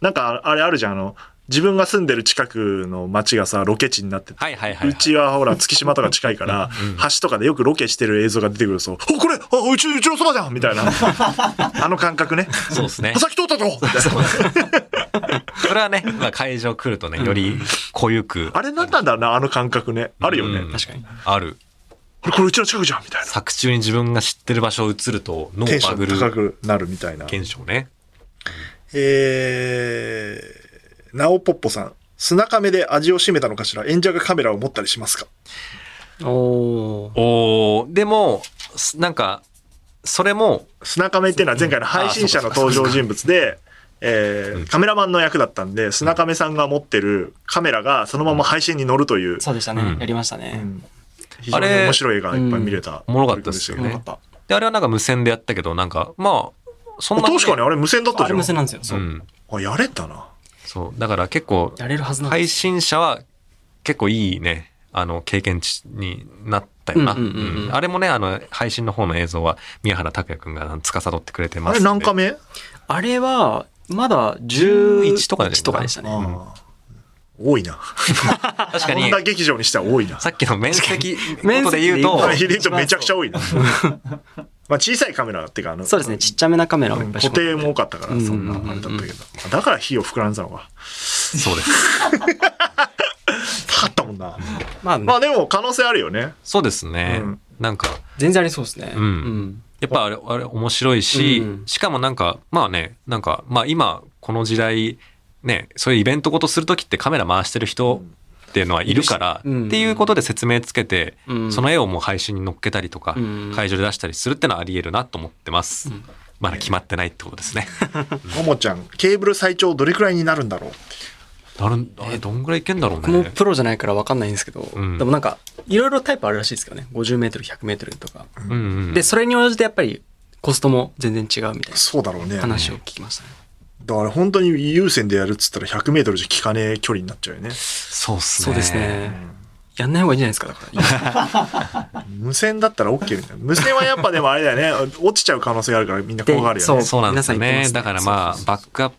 なんかあれあるじゃん、あの、自分が住んでる近くの町がさ、ロケ地になってて、はいはいはい、はうい。ちはほら、月島とか近いから、橋とかでよくロケしてる映像が出てくると、お、これあ、うち、うちのそばじゃんみたいな。あの感覚ね。そうですねあ。さっき通ったぞみたいな。それはね、まあ、会場来るとね、より濃ゆく。あれなんなんだろうな、あの感覚ね。あるよね。うん確かに。ある。これ、これうちの近くじゃんみたいな。作中に自分が知ってる場所を映ると脳テンシバグン高くなるみたいな。現象ね。えー、なおぽっぽさん。砂亀で味を占めたのかしら？演者がカメラを持ったりしますか？おお。でも、すなんか、それも、砂亀っていうのは前回の配信者の登場人物で、えーカメラマンの役だったんで、砂亀さんが持ってるカメラがそのまま配信に乗るという、そうでしたね。うんやりましたね。うん非常に面白い映画がいっぱい見れた。おもろかったですよね。で、あれはなんか無線でやったけど、なんか、まあ、そんな、あ確かにあれ無線だったあれじゃん。無線なんですよ。そうう。ん。あ、やれたな。そう。だから結構、やれるはずなん配。信者は結構いいね、あの、経験値になったよな。うんうんうんうんうんあれもね、あの、配信の方の映像は、宮原拓也くんが司ってくれてますあれんで。何カメあれは、まだ11 11とかでしたね。あー多いな。確かにこんな、劇場にしては多いな。さっきの面積面積で言うとめちゃくちゃ多いな。まあ小さいカメラっていうか、あの、そうですね。ちっちゃめなカメラをいっぱい固定も多かったから、うんそんなあれだったけど。だから火を膨らんでたのか。そうです。高かったもんな。まあ、まあでも可能性あるよね。そうですね。うんなんか、全然ありそうですね。うんうん。やっぱあれ、あれ面白いし、うんしかもなんか、まあね、なんか、まあ今、この時代、ね、そういうイベントごとするときってカメラ回してる人っていうのはいるから、うんっていうことで説明つけて、うんその絵をもう配信に載っけたりとか、うん会場で出したりするってのはあり得るなと思ってます。んまだ決まってないってことですね。ももちゃん、ケーブル最長どれくらいになるんだろうなるあれ、どんぐらいいけんだろう僕もね。プロじゃないから分かんないんですけど、うんでもなんか、いろいろタイプあるらしいですけどね。50メートル、100メートルとか。うんうん。で、それに応じてやっぱりコストも全然違うみたいそうだろうね。な話を聞きましたね。だから本当に優先でやるっつったら100メートルじゃ効かねえ距離になっちゃうよね。そうっすね。そうですね。やんない方がいいんじゃないですか、だから。無線だったら OK みたいな。無線はやっぱでもあれだよね。落ちちゃう可能性があるからみんな怖がるよね。でそうなんですよね。ねだからまあ、バックアッ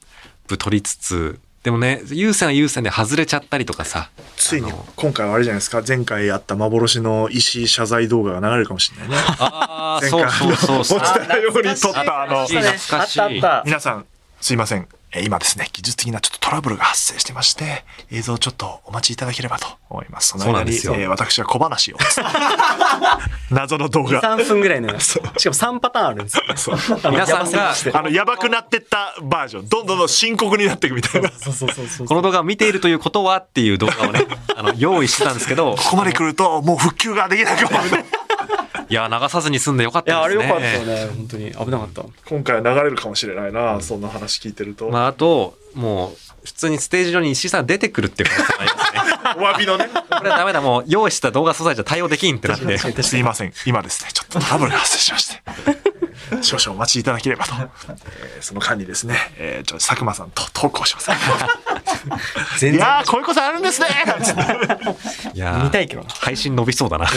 プ取りつつ、でもね、優先は優先で外れちゃったりとかさ。ついに今回はあれじゃないですか。前回あった幻の石井謝罪動画が流れるかもしれないね。ああ、前そう回そうそうそう。落ちたように撮ったあの、あったあった。皆さん、すいません。えー今ですね、技術的なちょっとトラブルが発生してまして、映像をちょっとお待ちいただければと思います。その間に、そうなんですよえー私は小話を。謎の動画。3分ぐらいのやつ。しかも3パターンあるんですよ。そう皆さんがあの、やばくなってったバージョン。どんどんどん深刻になっていくみたいな。そうそうそうそう。この動画を見ているということはっていう動画をね、あの、用意してたんですけど、ここまで来ると、もう復旧ができなくなる。いや、流さずに済んでよかったですね。あれよかったよね。本当に。危なかった。今回は流れるかもしれないな、そんな話聞いてると。まあ、あと、もう、普通にステージ上に石井さん出てくるっていう可能性もありますね。お詫びのね。これはダメだ、もう、用意した動画素材じゃ対応できんってなって。すいません。今ですね、ちょっとトラブルが発生しまして。少々お待ちいただければと。えーその間にですね、えー、ちょっと佐久間さんと投稿します。いやー、こういうことあるんですね いやー見たいけどな。配信伸びそうだな。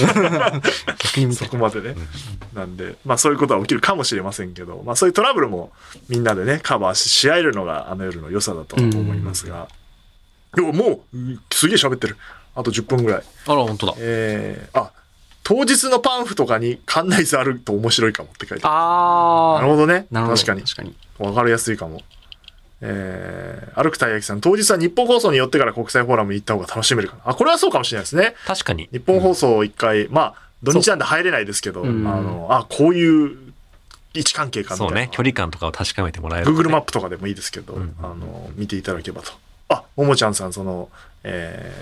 逆に。そこまでね。なんで、まあそういうことは起きるかもしれませんけど、まあそういうトラブルもみんなでね、カバーしし合えるのがあの夜の良さだと思いますが。でももう、うんすげえ喋ってる。あと10分ぐらい。あら、本当だ。えー、あ、当日のパンフとかに館内図あると面白いかもって書いてある。あなるほどね。確かに。確かに。わかりやすいかも。えー、歩くたい焼きさん、当日は日本放送に寄ってから国際フォーラムに行った方が楽しめるかな。あ、これはそうかもしれないですね。確かに。日本放送一回、まあ、土日なんで入れないですけど、あうんの、あ、こういう位置関係かみたいな。そうね、距離感とかを確かめてもらえるとね、Google マップとかでもいいですけど、んあの、見ていただければと。あ、ももちゃんさん、その、え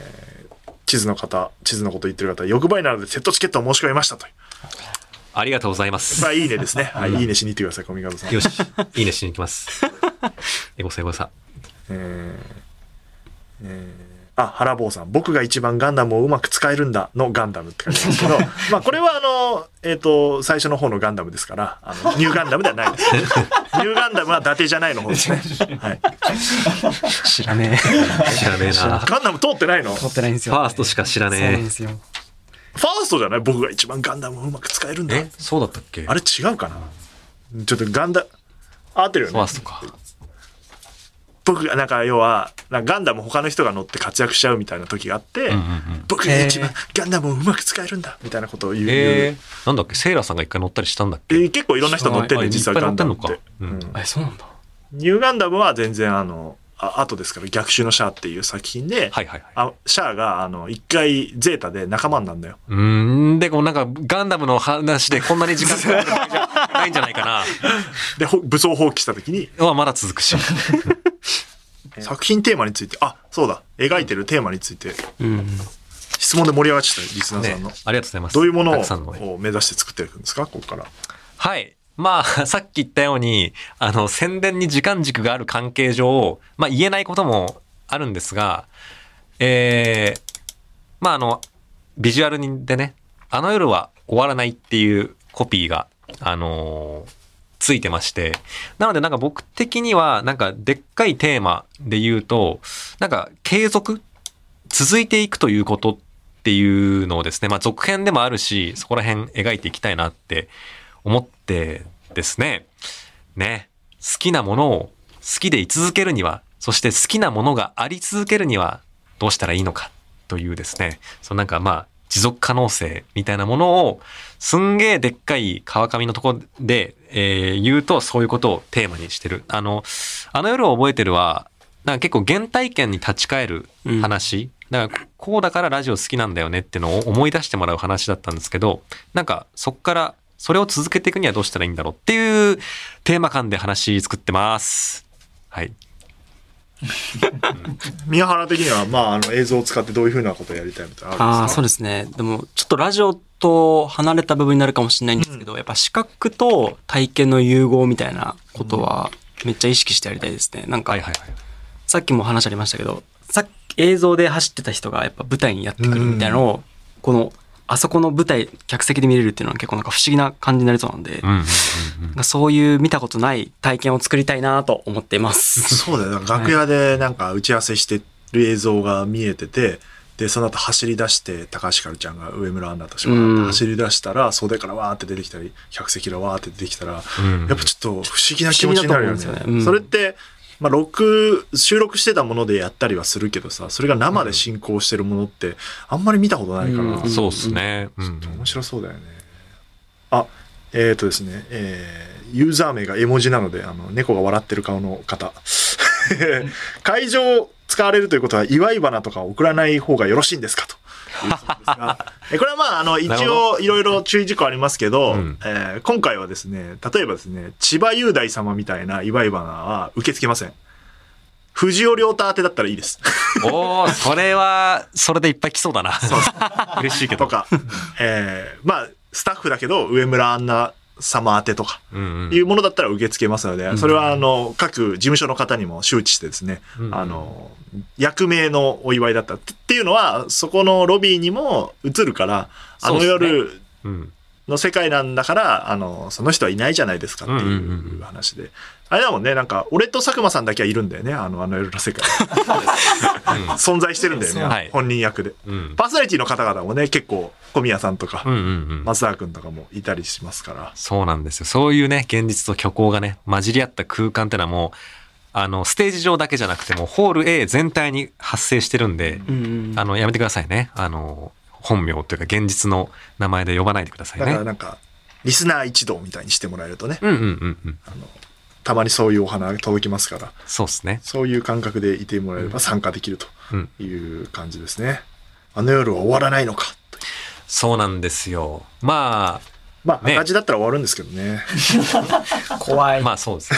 ー、地図の方、地図のこと言ってる方、欲張りなのでセットチケットを申し込みましたという。ありがとうございますま。あ、いいねですね。はい、いいねしに行ってください、小見門さん。よし、いいねしに行きます。エゴサエゴサ。えーえーあ、原坊さん。僕が一番ガンダムをうまく使えるんだのガンダムって書いてますけど、まあこれはあの、えっ、と、最初の方のガンダムですから、あの、ニューガンダムではないです。ニューガンダムは伊達じゃないの方ですね。はい。知らねえ。知らねえな。フガンダム通ってないの？フ撮ってないんですよ。ァーストしか知らそうなんねですよ。ァーストじゃない僕が一番ガンダムをうまく使えるんだえ。え、。そうだったっけあれ違うかなちょっとガンダ、合ってるよねファー。ストか。僕がなんか要は、なんかガンダム他の人が乗って活躍しちゃうみたいな時があって、うんうんうん。僕が一番ガンダムをうまく使えるんだみたいなことを言う。えー、なんだっけ？セイラさんが一回乗ったりしたんだっけ？えー結構いろんな人乗ってんねあ実はガンダムって乗ってんのかうんえ、そうなんだ。ニューガンダムは全然あのあ後ですから逆襲のシャアっていう作品で、はいはいはい。あシャアがあの一回ゼータで仲間になるんだようーん、で、こうなんか、ガンダムの話でこんなに時間かかるじゃないんじゃないかな。でほ武装放棄した時にはまだ続くし。作品テーマについて。あそうだ。描いてるテーマについて。うん。質問で盛り上がっちゃったリスナーねさんの、、ありがとうございます。どういうものを目指して作っていくんですか？ここから。はい。まあ、さっき言ったように、あの、宣伝に時間軸がある関係上、まあ言えないこともあるんですが、えー、まああの、ビジュアルにでね、あの夜は終わらないっていうコピーが、あのーついてまして、なのでなんか僕的には、なんかでっかいテーマで言うと、なんか継続？続いていくということっていうのをですね、まあ続編でもあるし、そこら辺描いていきたいなって思ってですね、ね、好きなものを好きでい続けるには、そして好きなものがあり続けるにはどうしたらいいのかというですね、そのなんかまあ持続可能性みたいなものをすんげえでっかい川上のところで、えー言うとそういうことをテーマにしてる。あの、あの夜を覚えてるは、なんか結構原体験に立ち返る話、だからこうだからラジオ好きなんだよねっていうのを思い出してもらう話だったんですけど、なんかそっからそれを続けていくにはどうしたらいいんだろうっていうテーマ感で話作ってます。はい。宮原的には、まあ、あの映像を使ってどういうふうなことをやりたいみたいなのああ、あるんですか？そうですね。でも、ちょっとラジオと離れた部分になるかもしれないんですけど、やっぱ視覚と体験の融合みたいなことはめっちゃ意識してやりたいですね。なんか。さっきも話ありましたけど、さっき映像で走ってた人がやっぱ舞台にやってくるみたいなのを、この、あそこの舞台、客席で見れるっていうのは結構なんか不思議な感じになりそうなんで、そういう見たことない体験を作りたいなと思っています。そうだよ。だから楽屋でなんか打ち合わせしてる映像が見えてて、で、その後走り出して、高橋ひかるちゃんが上村アンナとしてわーって走り出したら、袖からわーって出てきたり、客席からわーって出てきたら、うんやっぱちょっと不思議な気持ちになるよね。よねうんそれって、まあ、録、収録してたものでやったりはするけどさ、それが生で進行してるものって、あんまり見たことないから、うんそうっすね。うん面白そうだよね。あ、えっ、ー、とですね、えーユーザー名が絵文字なので、あの、猫が笑ってる顔の方。会場使われるということは祝い花とか送らない方がよろしいんですかと。いうことですが えこれはまあ、あの、一応いろいろ注意事項ありますけど、うんえー今回はですね、例えばですね、千葉雄大様みたいな祝い花は受け付けません。藤尾亮太宛てだったらいいです。おおそれは、それでいっぱい来そうだな。嬉しいけど。とか、えーまあ、スタッフだけど、上村アンナ様宛てとか、いうものだったら受け付けますので、それはあの、各事務所の方にも周知してですね、うんあの、役名のお祝いだった。っていうのは、そこのロビーにも映るから、あの夜うん。の世界なんだから、あの、その人はいないじゃないですかっていう話で。あれだもんね、なんか、俺と佐久間さんだけはいるんだよね、あの、あの夜の世界。存在してるんだよね、はい本人役で。うんパーソナリティの方々もね、結構、小宮さんとか。松沢くんとかもいたりしますから。そうなんですよ。そういうね、現実と虚構がね、混じり合った空間ってのはもう、あの、ステージ上だけじゃなくても、ホール A 全体に発生してるんで、あの、やめてくださいね。あの、本名というか現実の名前で呼ばないでくださいね。だからなんか、リスナー一同みたいにしてもらえるとね、うんうんうんうん。たまにそういうお花が届きますから、そうですね。そういう感覚でいてもらえれば参加できるとうん。いう感じですね。あの夜は終わらないのかという。そうなんですよ。ままあ、ね赤字だったら終わるんですけどね。怖い。あ、まあそうです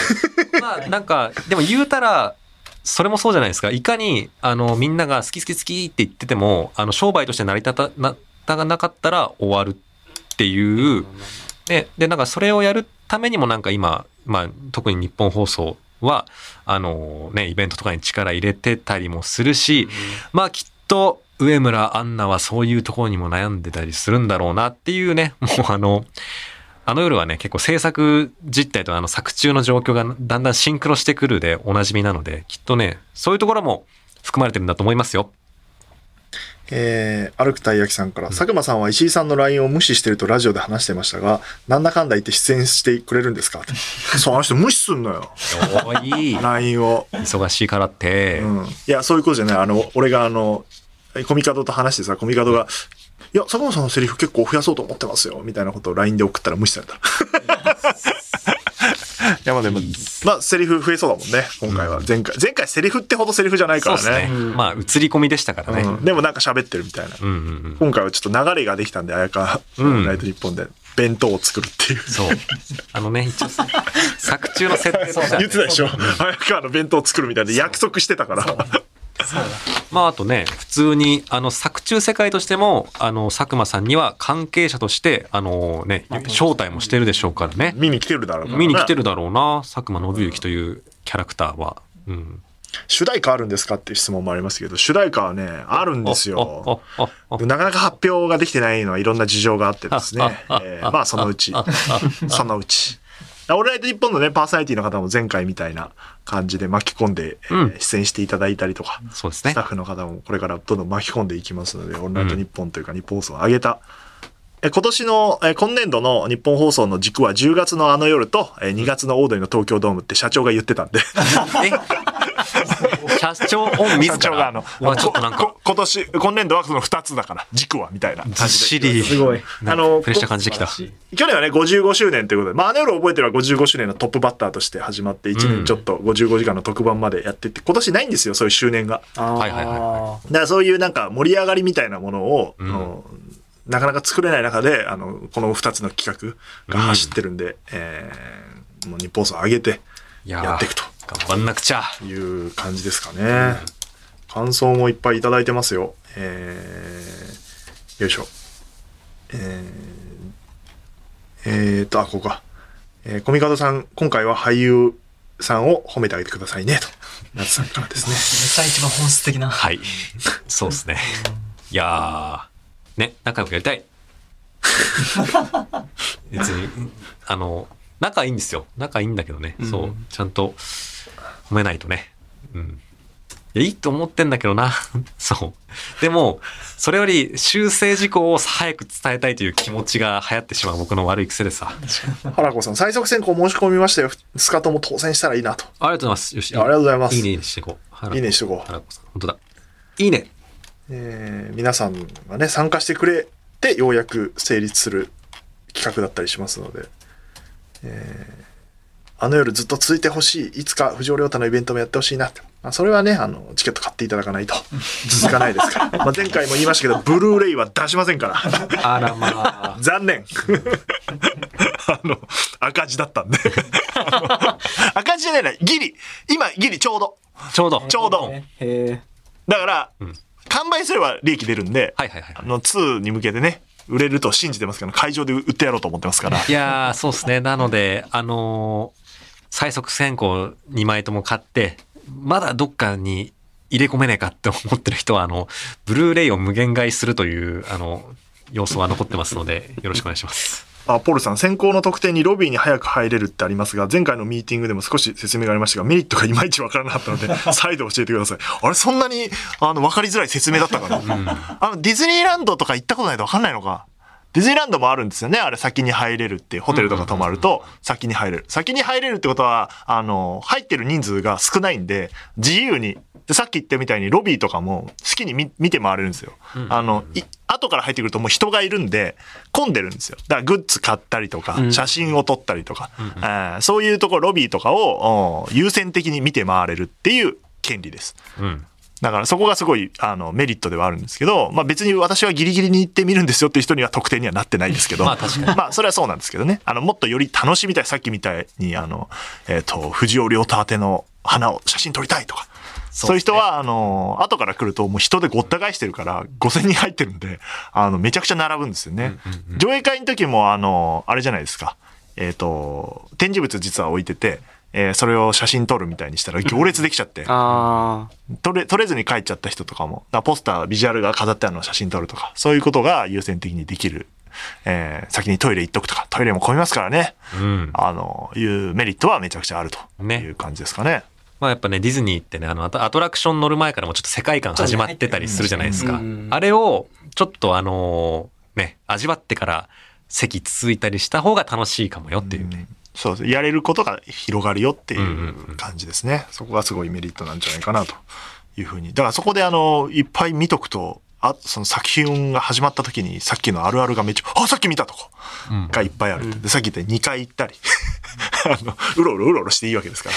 ね。まあなんか、でも言うたら、それもそうじゃないですか。いかに、あの、みんなが好き好き好きって言ってても、あの、商売として成り立たな、たがなかったら終わるっていう、で、で、なんかそれをやるためにもなんか今、まあ特に日本放送は、あのね、イベントとかに力入れてたりもするし、まあきっと上村アンナはそういうところにも悩んでたりするんだろうなっていうね、もうあの、あの夜はね、結構制作実態とあの作中の状況がだんだんシンクロしてくるでおなじみなので、きっとね、そういうところも含まれてるんだと思いますよ。えー、歩くたい焼きさんから、佐久間さんは石井さんの LINE を無視してるとラジオで話してましたが、なんだかんだ言って出演してくれるんですか？っ てそう、あの人無視すんのよ。おーいい。LINE を。忙しいからって。うん。いや、そういうことじゃない。あの、俺があの、コミカドと話してさ、コミカドが、いや、佐久間さんのセリフ結構増やそうと思ってますよ、みたいなことを LINE で送ったら無視された。いや、まあでも、まあ、セリフ増えそうだもんね、今回は。前回。前回セリフってほどセリフじゃないからそうですね。ね。まあ、映り込みでしたからね。うんでもなんか喋ってるみたいな。うんうんうん。今回はちょっと流れができたんで、綾香、うんナイト日本で弁当を作るっていう。そう。あのね、一応、作中の設定としてはね言ってたでしょ 綾香の弁当を作るみたいで約束してたから。まあ、あとね、普通に、あの、作中世界としても、あの、佐久間さんには関係者として、あのね、招待もしてるでしょうからね。見に来てるだろうから、見に来てるだろうな、佐久間信之というキャラクターは。うん。主題歌あるんですかっていう質問もありますけど、主題歌はね、あるんですよ。なかなか発表ができてないのはいろんな事情があってですね。えーまあそのうち、そのうち。オールナイト日本のね、パーソナリティの方も前回みたいな感じで巻き込んで、えーうん出演していただいたりとか、そうですねスタッ。フの方もこれからどんどん巻き込んでいきますので、オールナイト日本というか日本放送を上げた、え今年の、え今年度の日本放送の軸は10月のあの夜と、え2月のオードリーの東京ドームって社長が言ってたんで。え 社長オン自ら社長があの、うわちょっとなんかこ、今年、今年度はその2つだから、軸はみたいな感じで。ずっしり。すごい。あのプレッシャー感じてきた。去年はね、55周年ということで、まあ、あの夜覚えてるは55周年のトップバッターとして始まって、1年ちょっと55時間の特番までやってって、今年ないんですよ、そういう周年が。はいはいはだからそういうなんか盛り上がりみたいなものを、んあのなかなか作れない中で、あの、この2つの企画が走ってるんで、えーもう日本放送上げてやっていくと頑張んなくちゃ。いう感じですかね。感想もいっぱいいただいてますよ。えー、よいしょ。えー、えーと、あ、ここか。えー、コミカドさん、今回は俳優さんを褒めてあげてくださいね、と。夏さんからですね。実際一番本質的な。はい。そうですね。いやー、ね、仲良くやりたい。別に、あの、仲いいんですよ。仲いいんだけどね。うんそう。ちゃんと褒めないとね。うん。いや、いいと思ってんだけどな。そう。でも、それより修正事項を早く伝えたいという気持ちが流行ってしまう僕の悪い癖でさ。原子さん、最速選考申し込みましたよ。スカトも当選したらいいなと。ありがとうございます。よし。ありがとうございますいいねしていこう。いいねしとこう原子さん。本当だ。いいね。えー皆さんがね、参加してくれて、ようやく成立する企画だったりしますので、えーあの夜ずっと続いてほしい。いつか藤尾亮太のイベントもやってほしいなって。まあ、それはね、あの、チケット買っていただかないと 続かないですから。まあ前回も言いましたけど、ブルーレイは出しませんから。あらまあ。残念。あの、赤字だったんで。赤字じゃないな、ギリ。今、ギリちょうど。ちょうど。ちょうど。へえ。だから、完売すれば利益出るんで、はいはいはいあの、2に向けてね、売れると信じてますから、会場で売ってやろうと思ってますから。いやー、そうですね。なので、あのー最速先行2枚とも買って、まだどっかに入れ込めねえかって思ってる人は、あの、ブルーレイを無限買いするという、あの、要素は残ってますので、よろしくお願いします。あ、ポールさん、先行の特典にロビーに早く入れるってありますが、前回のミーティングでも少し説明がありましたが、メリットがいまいちわからなかったので、再度教えてください。あれ、そんなに、あの、わかりづらい説明だったかな？あの、ディズニーランドとか行ったことないとわかんないのか？ディズニーランドもあるんですよね。あれ先に入れるって、ホテルとか泊まると先に入れる。先に入れるってことは、あの、入ってる人数が少ないんで、自由に、でさっき言ったみたいにロビーとかも好きに見見て回れるんですよ。あの、い後から入ってくるともう人がいるんで、混んでるんですよ。だからグッズ買ったりとか、写真を撮ったりとか、えーそういうところ、ロビーとかをお優先的に見て回れるっていう権利です。うん。だからそこがすごいあのメリットではあるんですけど、まあ別に私はギリギリに行ってみるんですよっていう人には特典にはなってないですけど、まあそれはそうなんですけどね。あのもっとより楽しみたい、さっきみたいにあの、えっ、と、藤尾亮太宛ての花を写真撮りたいとか。そういう人は、あの、後から来るともう人でごった返してるから、5000人入ってるんで、あの、めちゃくちゃ並ぶんですよね。上映会の時も、あの、あれじゃないですか。えっ、と、展示物実は置いてて、えーそれを写真撮るみたいにしたら 行列できちゃって。あ撮れ、撮れずに帰っちゃった人とかも、だポスター、ビジュアルが飾ってあるのを写真撮るとか、そういうことが優先的にできる。えー先にトイレ行っとくとか、トイレも混みますからね。うん。あの、いうメリットはめちゃくちゃあるとねいう感じですかね。まあやっぱね、ディズニーってね、あの、アトアトラクション乗る前からもちょっと世界観始まってたりするじゃないですかうん。あれを、ちょっとあのーね、味わってから席続いたりした方が楽しいかもよっていうね。そうです。やれることが広がるよっていんうんうう感じですね。そこがすごいメリットなんじゃないかなというふうに。だからそこであの、いっぱい見とくと、あ、その作品が始まった時にさっきのあるあるがめっちゃ、あ、さっき見たとか、がいっぱいあるって。で、さっき言った2回行ったり、あの、うろうろうろうろしていいわけですか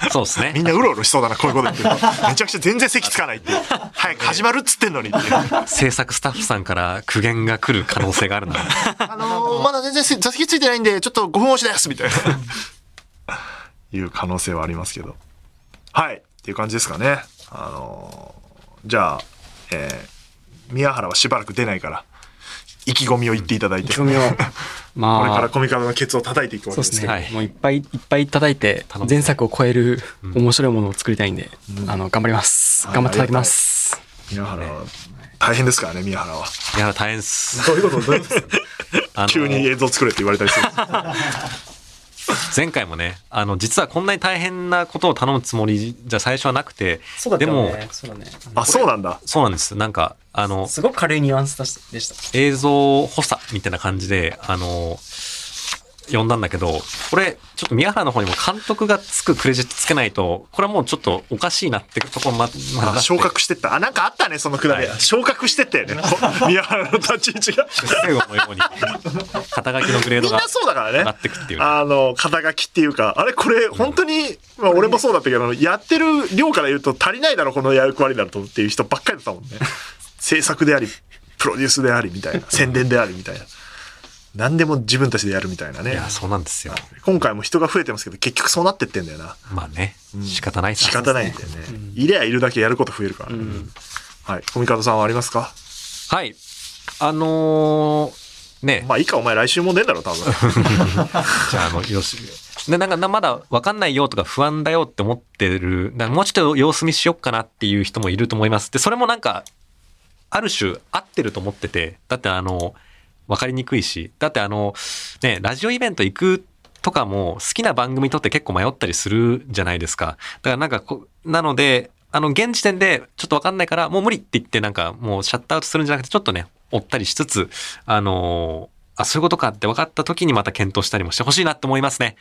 ら。そうですね。みんなうろうろしそうだな、こういうこと言ってると。めちゃくちゃ全然席つかないっていう。早く始まるっつってんのにって。制作スタッフさんから苦言が来る可能性があるな。あのーまだ全然座席ついてないんで、ちょっと5分押しですみたいな。いう可能性はありますけど。はい。っていう感じですかね。あのーじゃあ、えー宮原はしばらく出ないから、意気込みを言っていただいて、あ。意気込みを。まあ。これからコミカドのケツを叩いていくわけですけど。そうですね、はいもういっぱいいっぱい叩いて前作を超える面白いものを作りたいんで、あの頑張りますはい頑張っていただきます宮原は大変ですからね、宮原は。いや、大変っす。どういうこと？どういうこと 急に映像作れって言われたりする。前回もね、あの、実はこんなに大変なことを頼むつもりじゃ最初はなくて、でも、そうだねあ、そうなんだ。そうなんです。なんか、あの、すごく軽いニュアンスでした映像補佐みたいな感じで、あの、呼んだんだけど、これ、ちょっと宮原の方にも監督がつくクレジットつけないと、これはもうちょっとおかしいなってとこま、まだあ昇格してった。あ、なんかあったね、そのくだり。はい昇格してったよね。こ 宮原の立ち位置が。最後のように、肩書きのグレードがみんなそうだからね上がっ。てくっていうね。あの、肩書きっていうか、あれこれ、本当に、まあ俺もそうだったけど、やってる量から言うと足りないだろ、この役割だとっていう人ばっかりだったもんね。制作であり、プロデュースでありみたいな、宣伝でありみたいな。何でも自分たちでやるみたいないねや、。そうなんですよ。今回も人が増えてますけど、結局そうなってってんだよな。まあね、仕方ないっす仕方ないんだよね。いりゃいるだけやること増えるからね。んはい。コミカドさんはありますか？はい。あのーね、まあいいか、お前来週も出んだろ、多分。じゃあ、あの、よし。で、なんか、なまだ分かんないよとか不安だよって思ってる、もうちょっと様子見しよっかなっていう人もいると思います。で、それもなんか、ある種合ってると思ってて、だってあの、分かりにくいし、だってあの、ね、ラジオイベント行くとかも好きな番組とって結構迷ったりするじゃないですか。だからなんかこ、なので、あの、現時点でちょっと分かんないから、もう無理って言ってなんかもうシャットアウトするんじゃなくて、ちょっとね、追ったりしつつ、あのあ、そういうことかって分かった時にまた検討したりもしてほしいなって思いますね。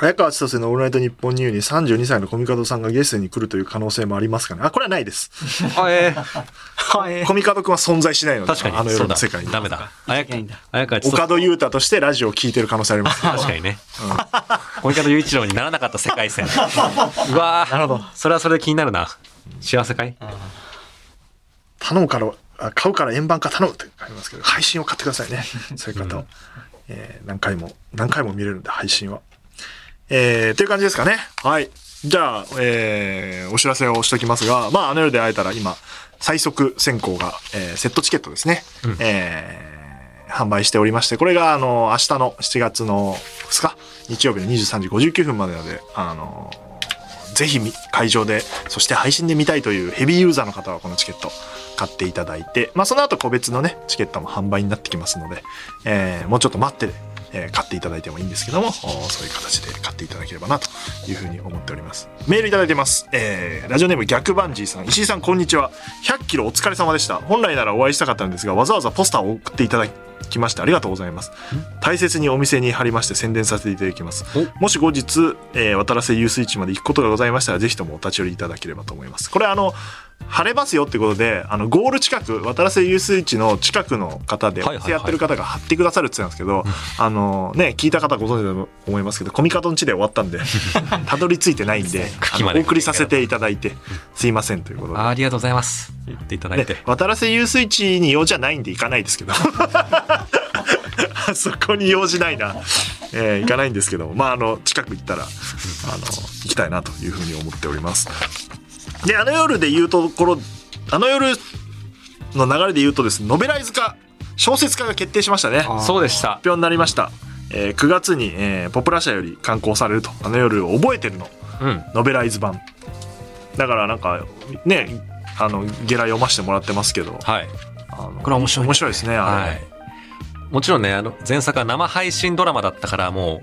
早川千歳のオールナイトニッポンニューに32歳のコミカドさんがゲストに来るという可能性もありますかねあ、これはないです。あえーはいコミカドくんは存在しないので、確かに。あのそうだ夜の世界に。ダメだ。綾いないんだ綾川千歳岡戸優太としてラジオを聞いてる可能性あります。確かにね。小池雄一郎にならなかった世界線。うわーなるほどそれはそれで気になるな。幸せかい？頼むから、あ買うから円盤化頼むって書いてますけど、配信を買ってくださいね。そういう方を。えー何回も、何回も見れるんで、配信は。えー、という感じですかね。はい。じゃあ、えー、お知らせをしときますが、まあ、あの夜で会えたら今、最速選考が、えーセットチケットですね。えー販売しておりまして、これが、あの、明日の7月の2日、日曜日の23時59分までなので、あの、ぜひみ会場で、そして配信で見たいというヘビーユーザーの方はこのチケット買っていただいて、まあその後個別のね、チケットも販売になってきますので、えーもうちょっと待って、えー買っていただいてもいいんですけども、おそういう形で買っていただければなというふうに思っております。メールいただいてます。えーラジオネーム逆バンジーさん。石井さんこんにちは。100キロお疲れ様でした。本来ならお会いしたかったんですが、わざわざポスターを送っていただきましてありがとうございます。大切にお店に貼りまして宣伝させていただきます。もし後日、えー渡良瀬遊水地まで行くことがございましたら、ぜひともお立ち寄りいただければと思います。これあの、晴れますよってことで、あの、ゴール近く、渡良瀬遊水地の近くの方で、やってる方が貼ってくださるって言ってたんですけど、あの、ね、聞いた方ご存知だと思いますけど、コミカドン地で終わったんで、たどり着いてないんで、お送りさせていただいて、すいませんということで。あありがとうございます。言っていただいて。で。渡良瀬遊水地に用じゃないんで行かないですけど。あ そこに用事ないな、えー行かないんですけどまああの近く行ったらあの行きたいなというふうに思っておりますであの夜で言うところあの夜の流れで言うとですねノベライズ化小説化が決定しましたね発そうでした。表になりました、えー9月に、えーポプラ社より刊行されるとあの夜を覚えてるのうん。ノベライズ版だからなんかねあのゲラ読ませてもらってますけどはい。あのこれは面白い面白いですねあれ、はい。もちろんね、あの、前作は生配信ドラマだったから、も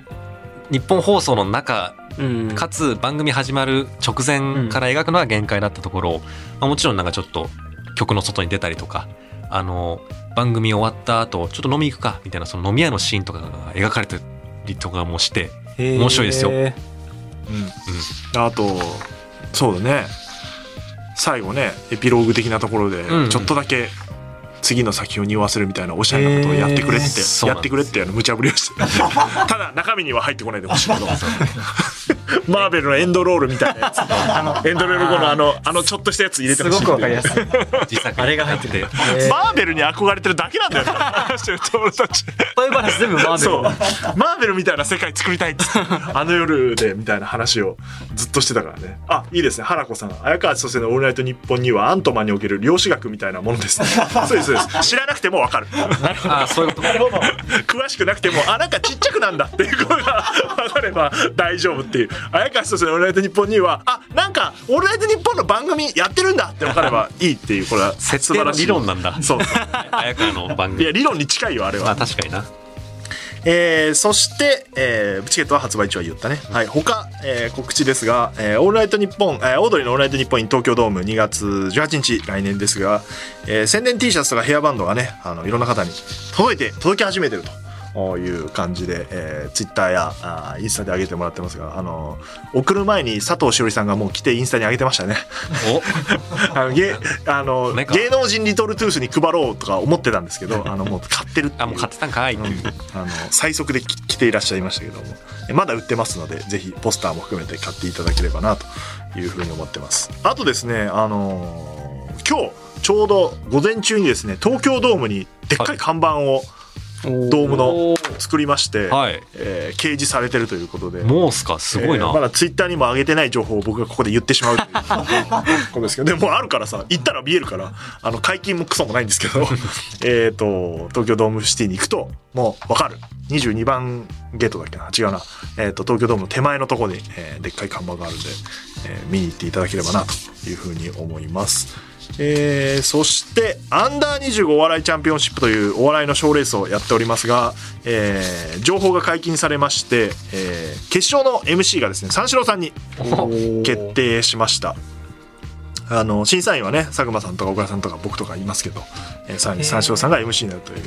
う、日本放送の中、うん。かつ番組始まる直前から描くのは限界だったところ、まあ、もちろんなんかちょっと曲の外に出たりとか、あの、番組終わった後、ちょっと飲み行くか、みたいなその飲み屋のシーンとかが描かれてりとかもして、面白いですよ。へうん。あとそうだね。最後ねエピローグ的なところでうん。ちょっとだけ次の先を匂わせるみたいなおしゃれなことをやってくれって、へー。やってくれって無茶ぶりをしてただ中身には入ってこないでほしいけど マーベルのエンドロールみたいなやつエンドロール後のあのあのちょっとしたやつ入れてほしいごくわかりやすい自作 あれが入っててて。マーベルに憧れてるだけなんだよ俺た ちそういう話全部マーベルそう。マーベルみたいな世界作りたいっつって、あの夜でみたいな話をずっとしてたからね。あ、いいですね。原子さん。綾川千歳のオールナイトニッポンにはアントマンにおける量子学みたいなものです、ね。そうです、そうです。知らなくてもわかる。ああ、そういうこと。詳しくなくても、あ、なんかちっちゃくなんだっていうことがわかれば大丈夫っていう。綾川千歳のオールナイトニッポンには、あ、なんか、オールナイトニッポンの番組やってるんだってわかればいいっていう、これは設定の理論なんだ。そう。綾川の番いや、組。理論に近いよ、あれはまあ。確かにな。えーそして、えーチケットは発売中は言ったね。はい。他、えー告知ですが、えーオールナイトニッポン、えーオードリーのオールナイトニッポン東京ドーム2月18日、来年ですが、えー宣伝 T シャツとかヘアバンドがね、あの、いろんな方に届いて、届き始めてると。いう感じで、えー、ツイッターやあーインスタで上げてもらってますが、あの送る前に佐藤しおりさんがもう来てインスタに上げてましたね。お。あの芸あの芸能人リトルトゥースに配ろうとか思ってたんですけど、あのもう買ってるってあ、もう買ってたんかいう。あの最速でき来ていらっしゃいましたけども。えまだ売ってますのでぜひポスターも含めて買っていただければなというふうに思ってます。あとですねあのー今日ちょうど午前中にですね東京ドームにでっかい。看板をドームの作りまして、はい。えー掲示されてるということで。もうっすか、すごいな。えーまだツイッターにも上げてない情報を僕がここで言ってしまうという。ことですけど。でもあるからさ行ったら見えるからあの解禁もクソもないんですけど。えっと東京ドームシティに行くともう分かる。22番ゲートだっけな？違うな、えー、と東京ドームの手前のところに、えーでっかい看板があるんで、えー見に行っていただければなというふうに思います。えーそしてアンダー25お笑いチャンピオンシップというお笑いの賞レースをやっておりますが、えー情報が解禁されまして、えー決勝の MC がですね三四郎さんに決定しました。あの審査員はね佐久間さんとか小倉さんとか僕とかいますけど、えーさらに三四郎さんが MC になるという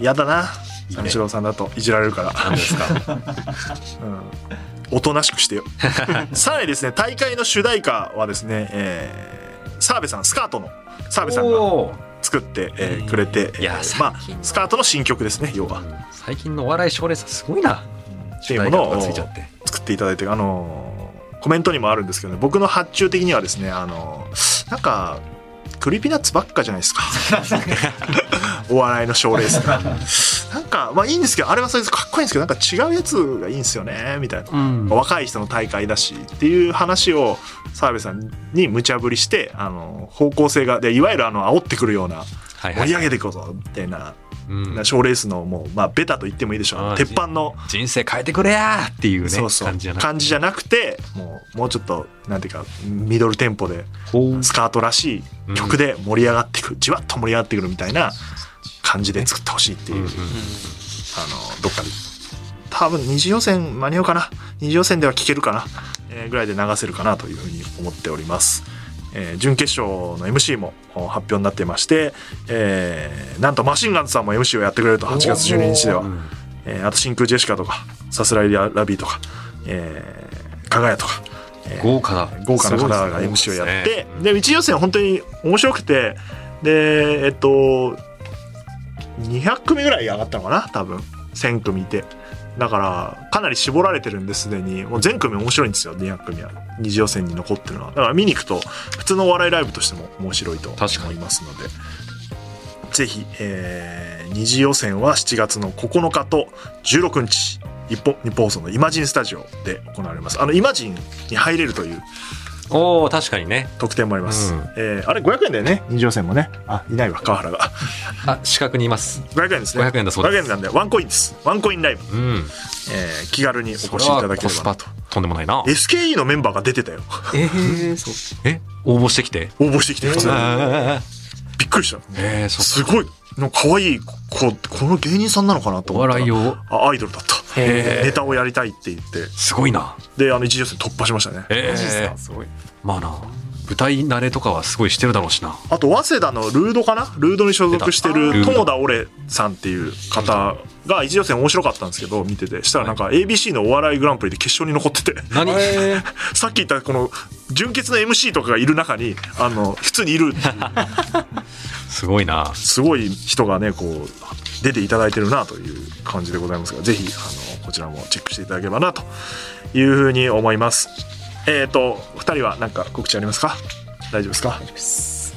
嫌だな三四郎さんだといじられるから。何ですか？うん。おとなしくしてよ。さらにですね、大会の主題歌はですね、えー、澤部さん、スカートの澤部さんが作って、えーくれて、いやえーまあ、スカートの新曲ですね、要は。最近のお笑い賞レースはすごいなっていうものを作っていただいて、あのーコメントにもあるんですけどね、僕の発注的にはですね、あのーなんか、 Creepy Nuts ばっかじゃないですか。お笑いの賞レースが。なんか、まあいいんですけど、あれはそれでかっこいいんですけど、なんか違うやつがいいんですよね、みたいな。うん。若い人の大会だしっていう話を澤部さんに無茶ぶりしてあの方向性がでいわゆるあの煽ってくるような盛り上げていこうぞみたいなうん。賞、レースのもうまあベタと言ってもいいでしょう。鉄板の人生変えてくれやーっていうねそうそう。感じじゃなくて。もうもうちょっとなんていうかミドルテンポでスカートらしい曲で盛り上がってくるじわっと盛り上がってくるみたいな感じで作ってほしいっていう、うんうんあのどっかで。多分二次予選間に合うかな。二次予選では聴けるかな、えーぐらいで流せるかなというふうに思っております、えー準決勝の MC もお発表になっていまして、えーなんとマシンガンズさんも MC をやってくれると。8月12日では、うんえーあと真空ジェシカとかさすらいラビーとか、えー、かがやとか、えー豪華だ豪華な方が MC をね。やって。で一次予選本当に面白くて。でえっと200組ぐらい上がったのかな多分。1000組いて。だからかなり絞られてるんですでに。もう全組面白いんですよ200組は。二次予選に残ってるのは。だから見に行くと普通のお笑いライブとしても面白いと確かに。思いますので。ぜひ、えー二次予選は7月の9日と16日日本日本放送のイマジンスタジオで行われます。あのイマジンに入れるというおお確かにね。特典もあります、うん。えーあれ500円だよね。二次予選もね。あいないわ。川原が。あ四角にいます。500円ですね。500円だそうです。500円なんでワンコインです。ワンコインライブ、うん。えー気軽にお越しいただけコスパればなととんでもないな。SKE のメンバーが出てたよ。えー、そう。え応募してきて？応募してきて。普通にえびっくりした。えー、そすごい。なんか可愛い子この芸人さんなのかなとお思ったら。笑いをあアイドルだっネタをやりたいって言って。すごいな。であの一次予選突破しましたね。えマジっすえか？すごい。まあな舞台慣れとかはすごいしてるだろうしな。あと早稲田のルードかな？ルードに所属してる友田オレさんっていう方が一次予選面白かったんですけど見てて。したらなんか ABC のお笑いグランプリで決勝に残ってて。さっき言ったこの純潔の MC とかがいる中にあの普通にいるっていう。すごいな。すごい人がねこう出ていただいてるなという感じでございますがぜひあのこちらもチェックしていただければなというふうに思います。えっ、と2人は何か告知ありますか？大丈夫ですか？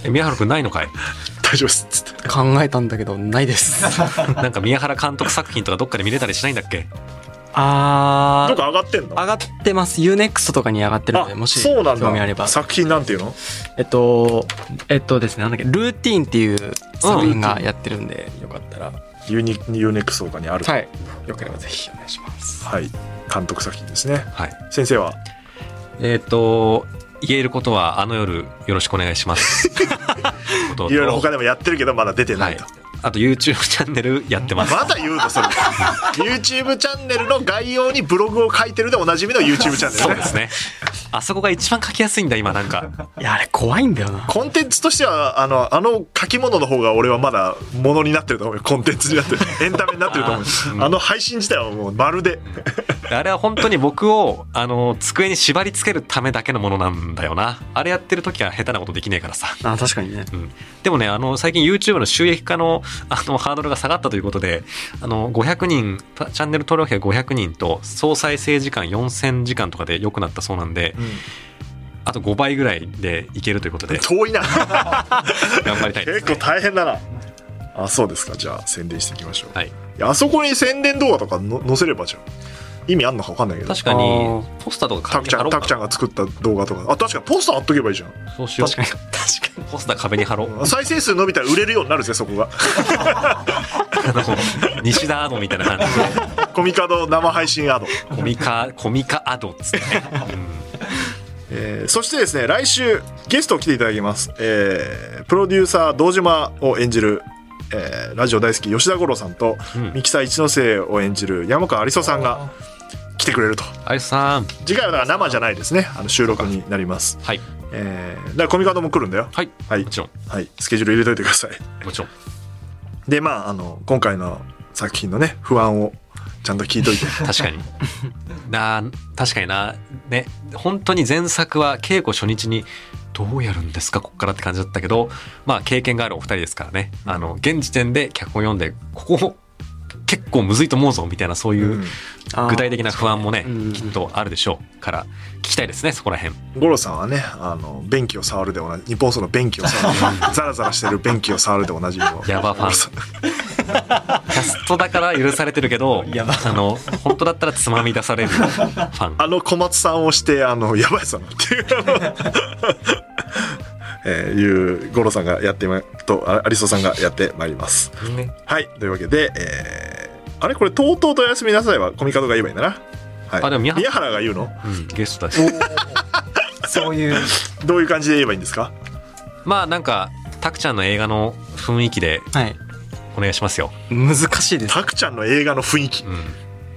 え宮原くんないのかい？大丈夫です。っつって。ー、考えたんだけど、ないです。なんか宮原監督作品とかどっかで見れたりしないんだっけ？あー、どこ上がってんの？上がってます。UNEXT とかに上がってるので、もしそうなんだ。興味あれば。作品なんていうの？えっと、えっとですね、なんだっけ、ルーティーンっていう作品がやってるんで、よかったら。ユニ U-NEXT とかにある。はい。よければぜひお願いします。はい。監督作品ですね。はい。先生は？えっ、と言えることはあの夜よろしくお願いします。いろいろ他でもやってるけどまだ出てなはい。いと、あと YouTube チャンネルやってます。まだ言うのそれ。YouTube チャンネルの概要にブログを書いてるでおなじみの YouTube チャンネルね。そうですね。あそこが一番書きやすいんだ今なんか。いや、あれ怖いんだよな。コンテンツとしてはあのあの書き物の方が俺はまだものになってると思うよ。コンテンツになってる。エンタメになってると思うよ。あーうん。あの配信自体はもうまるで。あれは本当に僕をあの机に縛り付けるためだけのものなんだよな。あれやってる時は下手なことできねえからさ。あ、確かにね。うん。でもね、あの、最近 YouTube の収益化の、あの、ハードルが下がったということで、あの、500人、チャンネル登録者500人と、総再生時間4000時間とかで良くなったそうなんで、あと5倍ぐらいでいけるということで、遠いな。頑張りたいです、結構大変だな。あそうですか。じゃあ宣伝していきましょう、はい。いやあそこに宣伝動画とかの載せればじゃん意味あんのか分かんないけど確かにポスターとかタクちゃ壁に貼ろうかんタクちゃんが作った動画とかあ確かにポスター貼っとけばいいじゃんそうしよう。確かに。確かに。ポスター壁に貼ろう。再生数伸びたら売れるようになるぜそこが あの、西田アドみたいな感じで、コミカド生配信アド、コミカ、コミカアドっつってね。えーそしてですね来週ゲストを来ていただきます、えープロデューサー堂島を演じる、えーラジオ大好き吉田五郎さんと、うんミキサー一ノ瀬を演じる山川有磯さんが来てくれるとあゆさん。次回はだから生じゃないですねあの収録になりますはい。えーだからコミカドも来るんだよはい。はいもちろん。はいスケジュール入れといてくださいもちろん。でまああの今回の作品のね不安をちゃんと聞いといて 確かに。な確かにな。ね。本当に前作は稽古初日にどうやるんですか？こっからって感じだったけど、まあ経験があるお二人ですからね。あの、現時点で脚本読んで、ここ結構むずいと思うぞみたいなそういう具体的な不安もねうん、きっとあるでしょうから、聞きたいですね、そこら辺。五郎さんはねあの便器を触るで同じ日本その便器を触る ザラザラしてる便器を触るでおなじみの。ヤバファン。キャストだから許されてるけど、やば。あの、本当だったらつまみ出されるファン。あの小松さんをしてあのやばいさなっていう えーいう五郎さんがやってまとあアリソさんがやってまいります。ね。はいというわけで、えーあれ？これとうとうとおやすみなさいはコミカドが言えばいいんだな。はい。あでも宮宮原が言うの？うん、ゲストだし。そういう。どういう感じで言えばいいんですか？まあなんか、タクちゃんの映画の雰囲気ではい。お願いしますよ。難しいです。タクちゃんの映画の雰囲気。うん。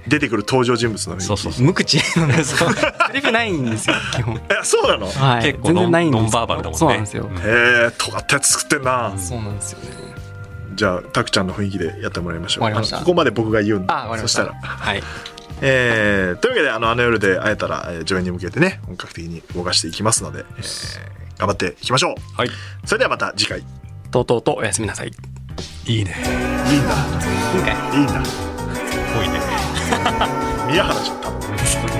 出てくる登場人物の雰囲気。そうそうそう。無口なんですよセリフないんですよ基本。えそうなの？へはい。結構ノン全然ないんですノンバーバルだもんね。そうなんですよ、うんえ尖ったやつ作ってんな、うん。そうなんですよねじゃあタクちゃんの雰囲気でやってもらいましょう。わかりました。あのここまで僕が言うんであわかりましそしたたら。はい。えーというわけであのあの夜で会えたら、えー上演に向けてね本格的に動かしていきますので、えー頑張っていきましょう。はい。それではまた次回。いとうとうとおやすみなさい。いいね。いんだ。今回いいんだ。多いね。宮原じゃん多分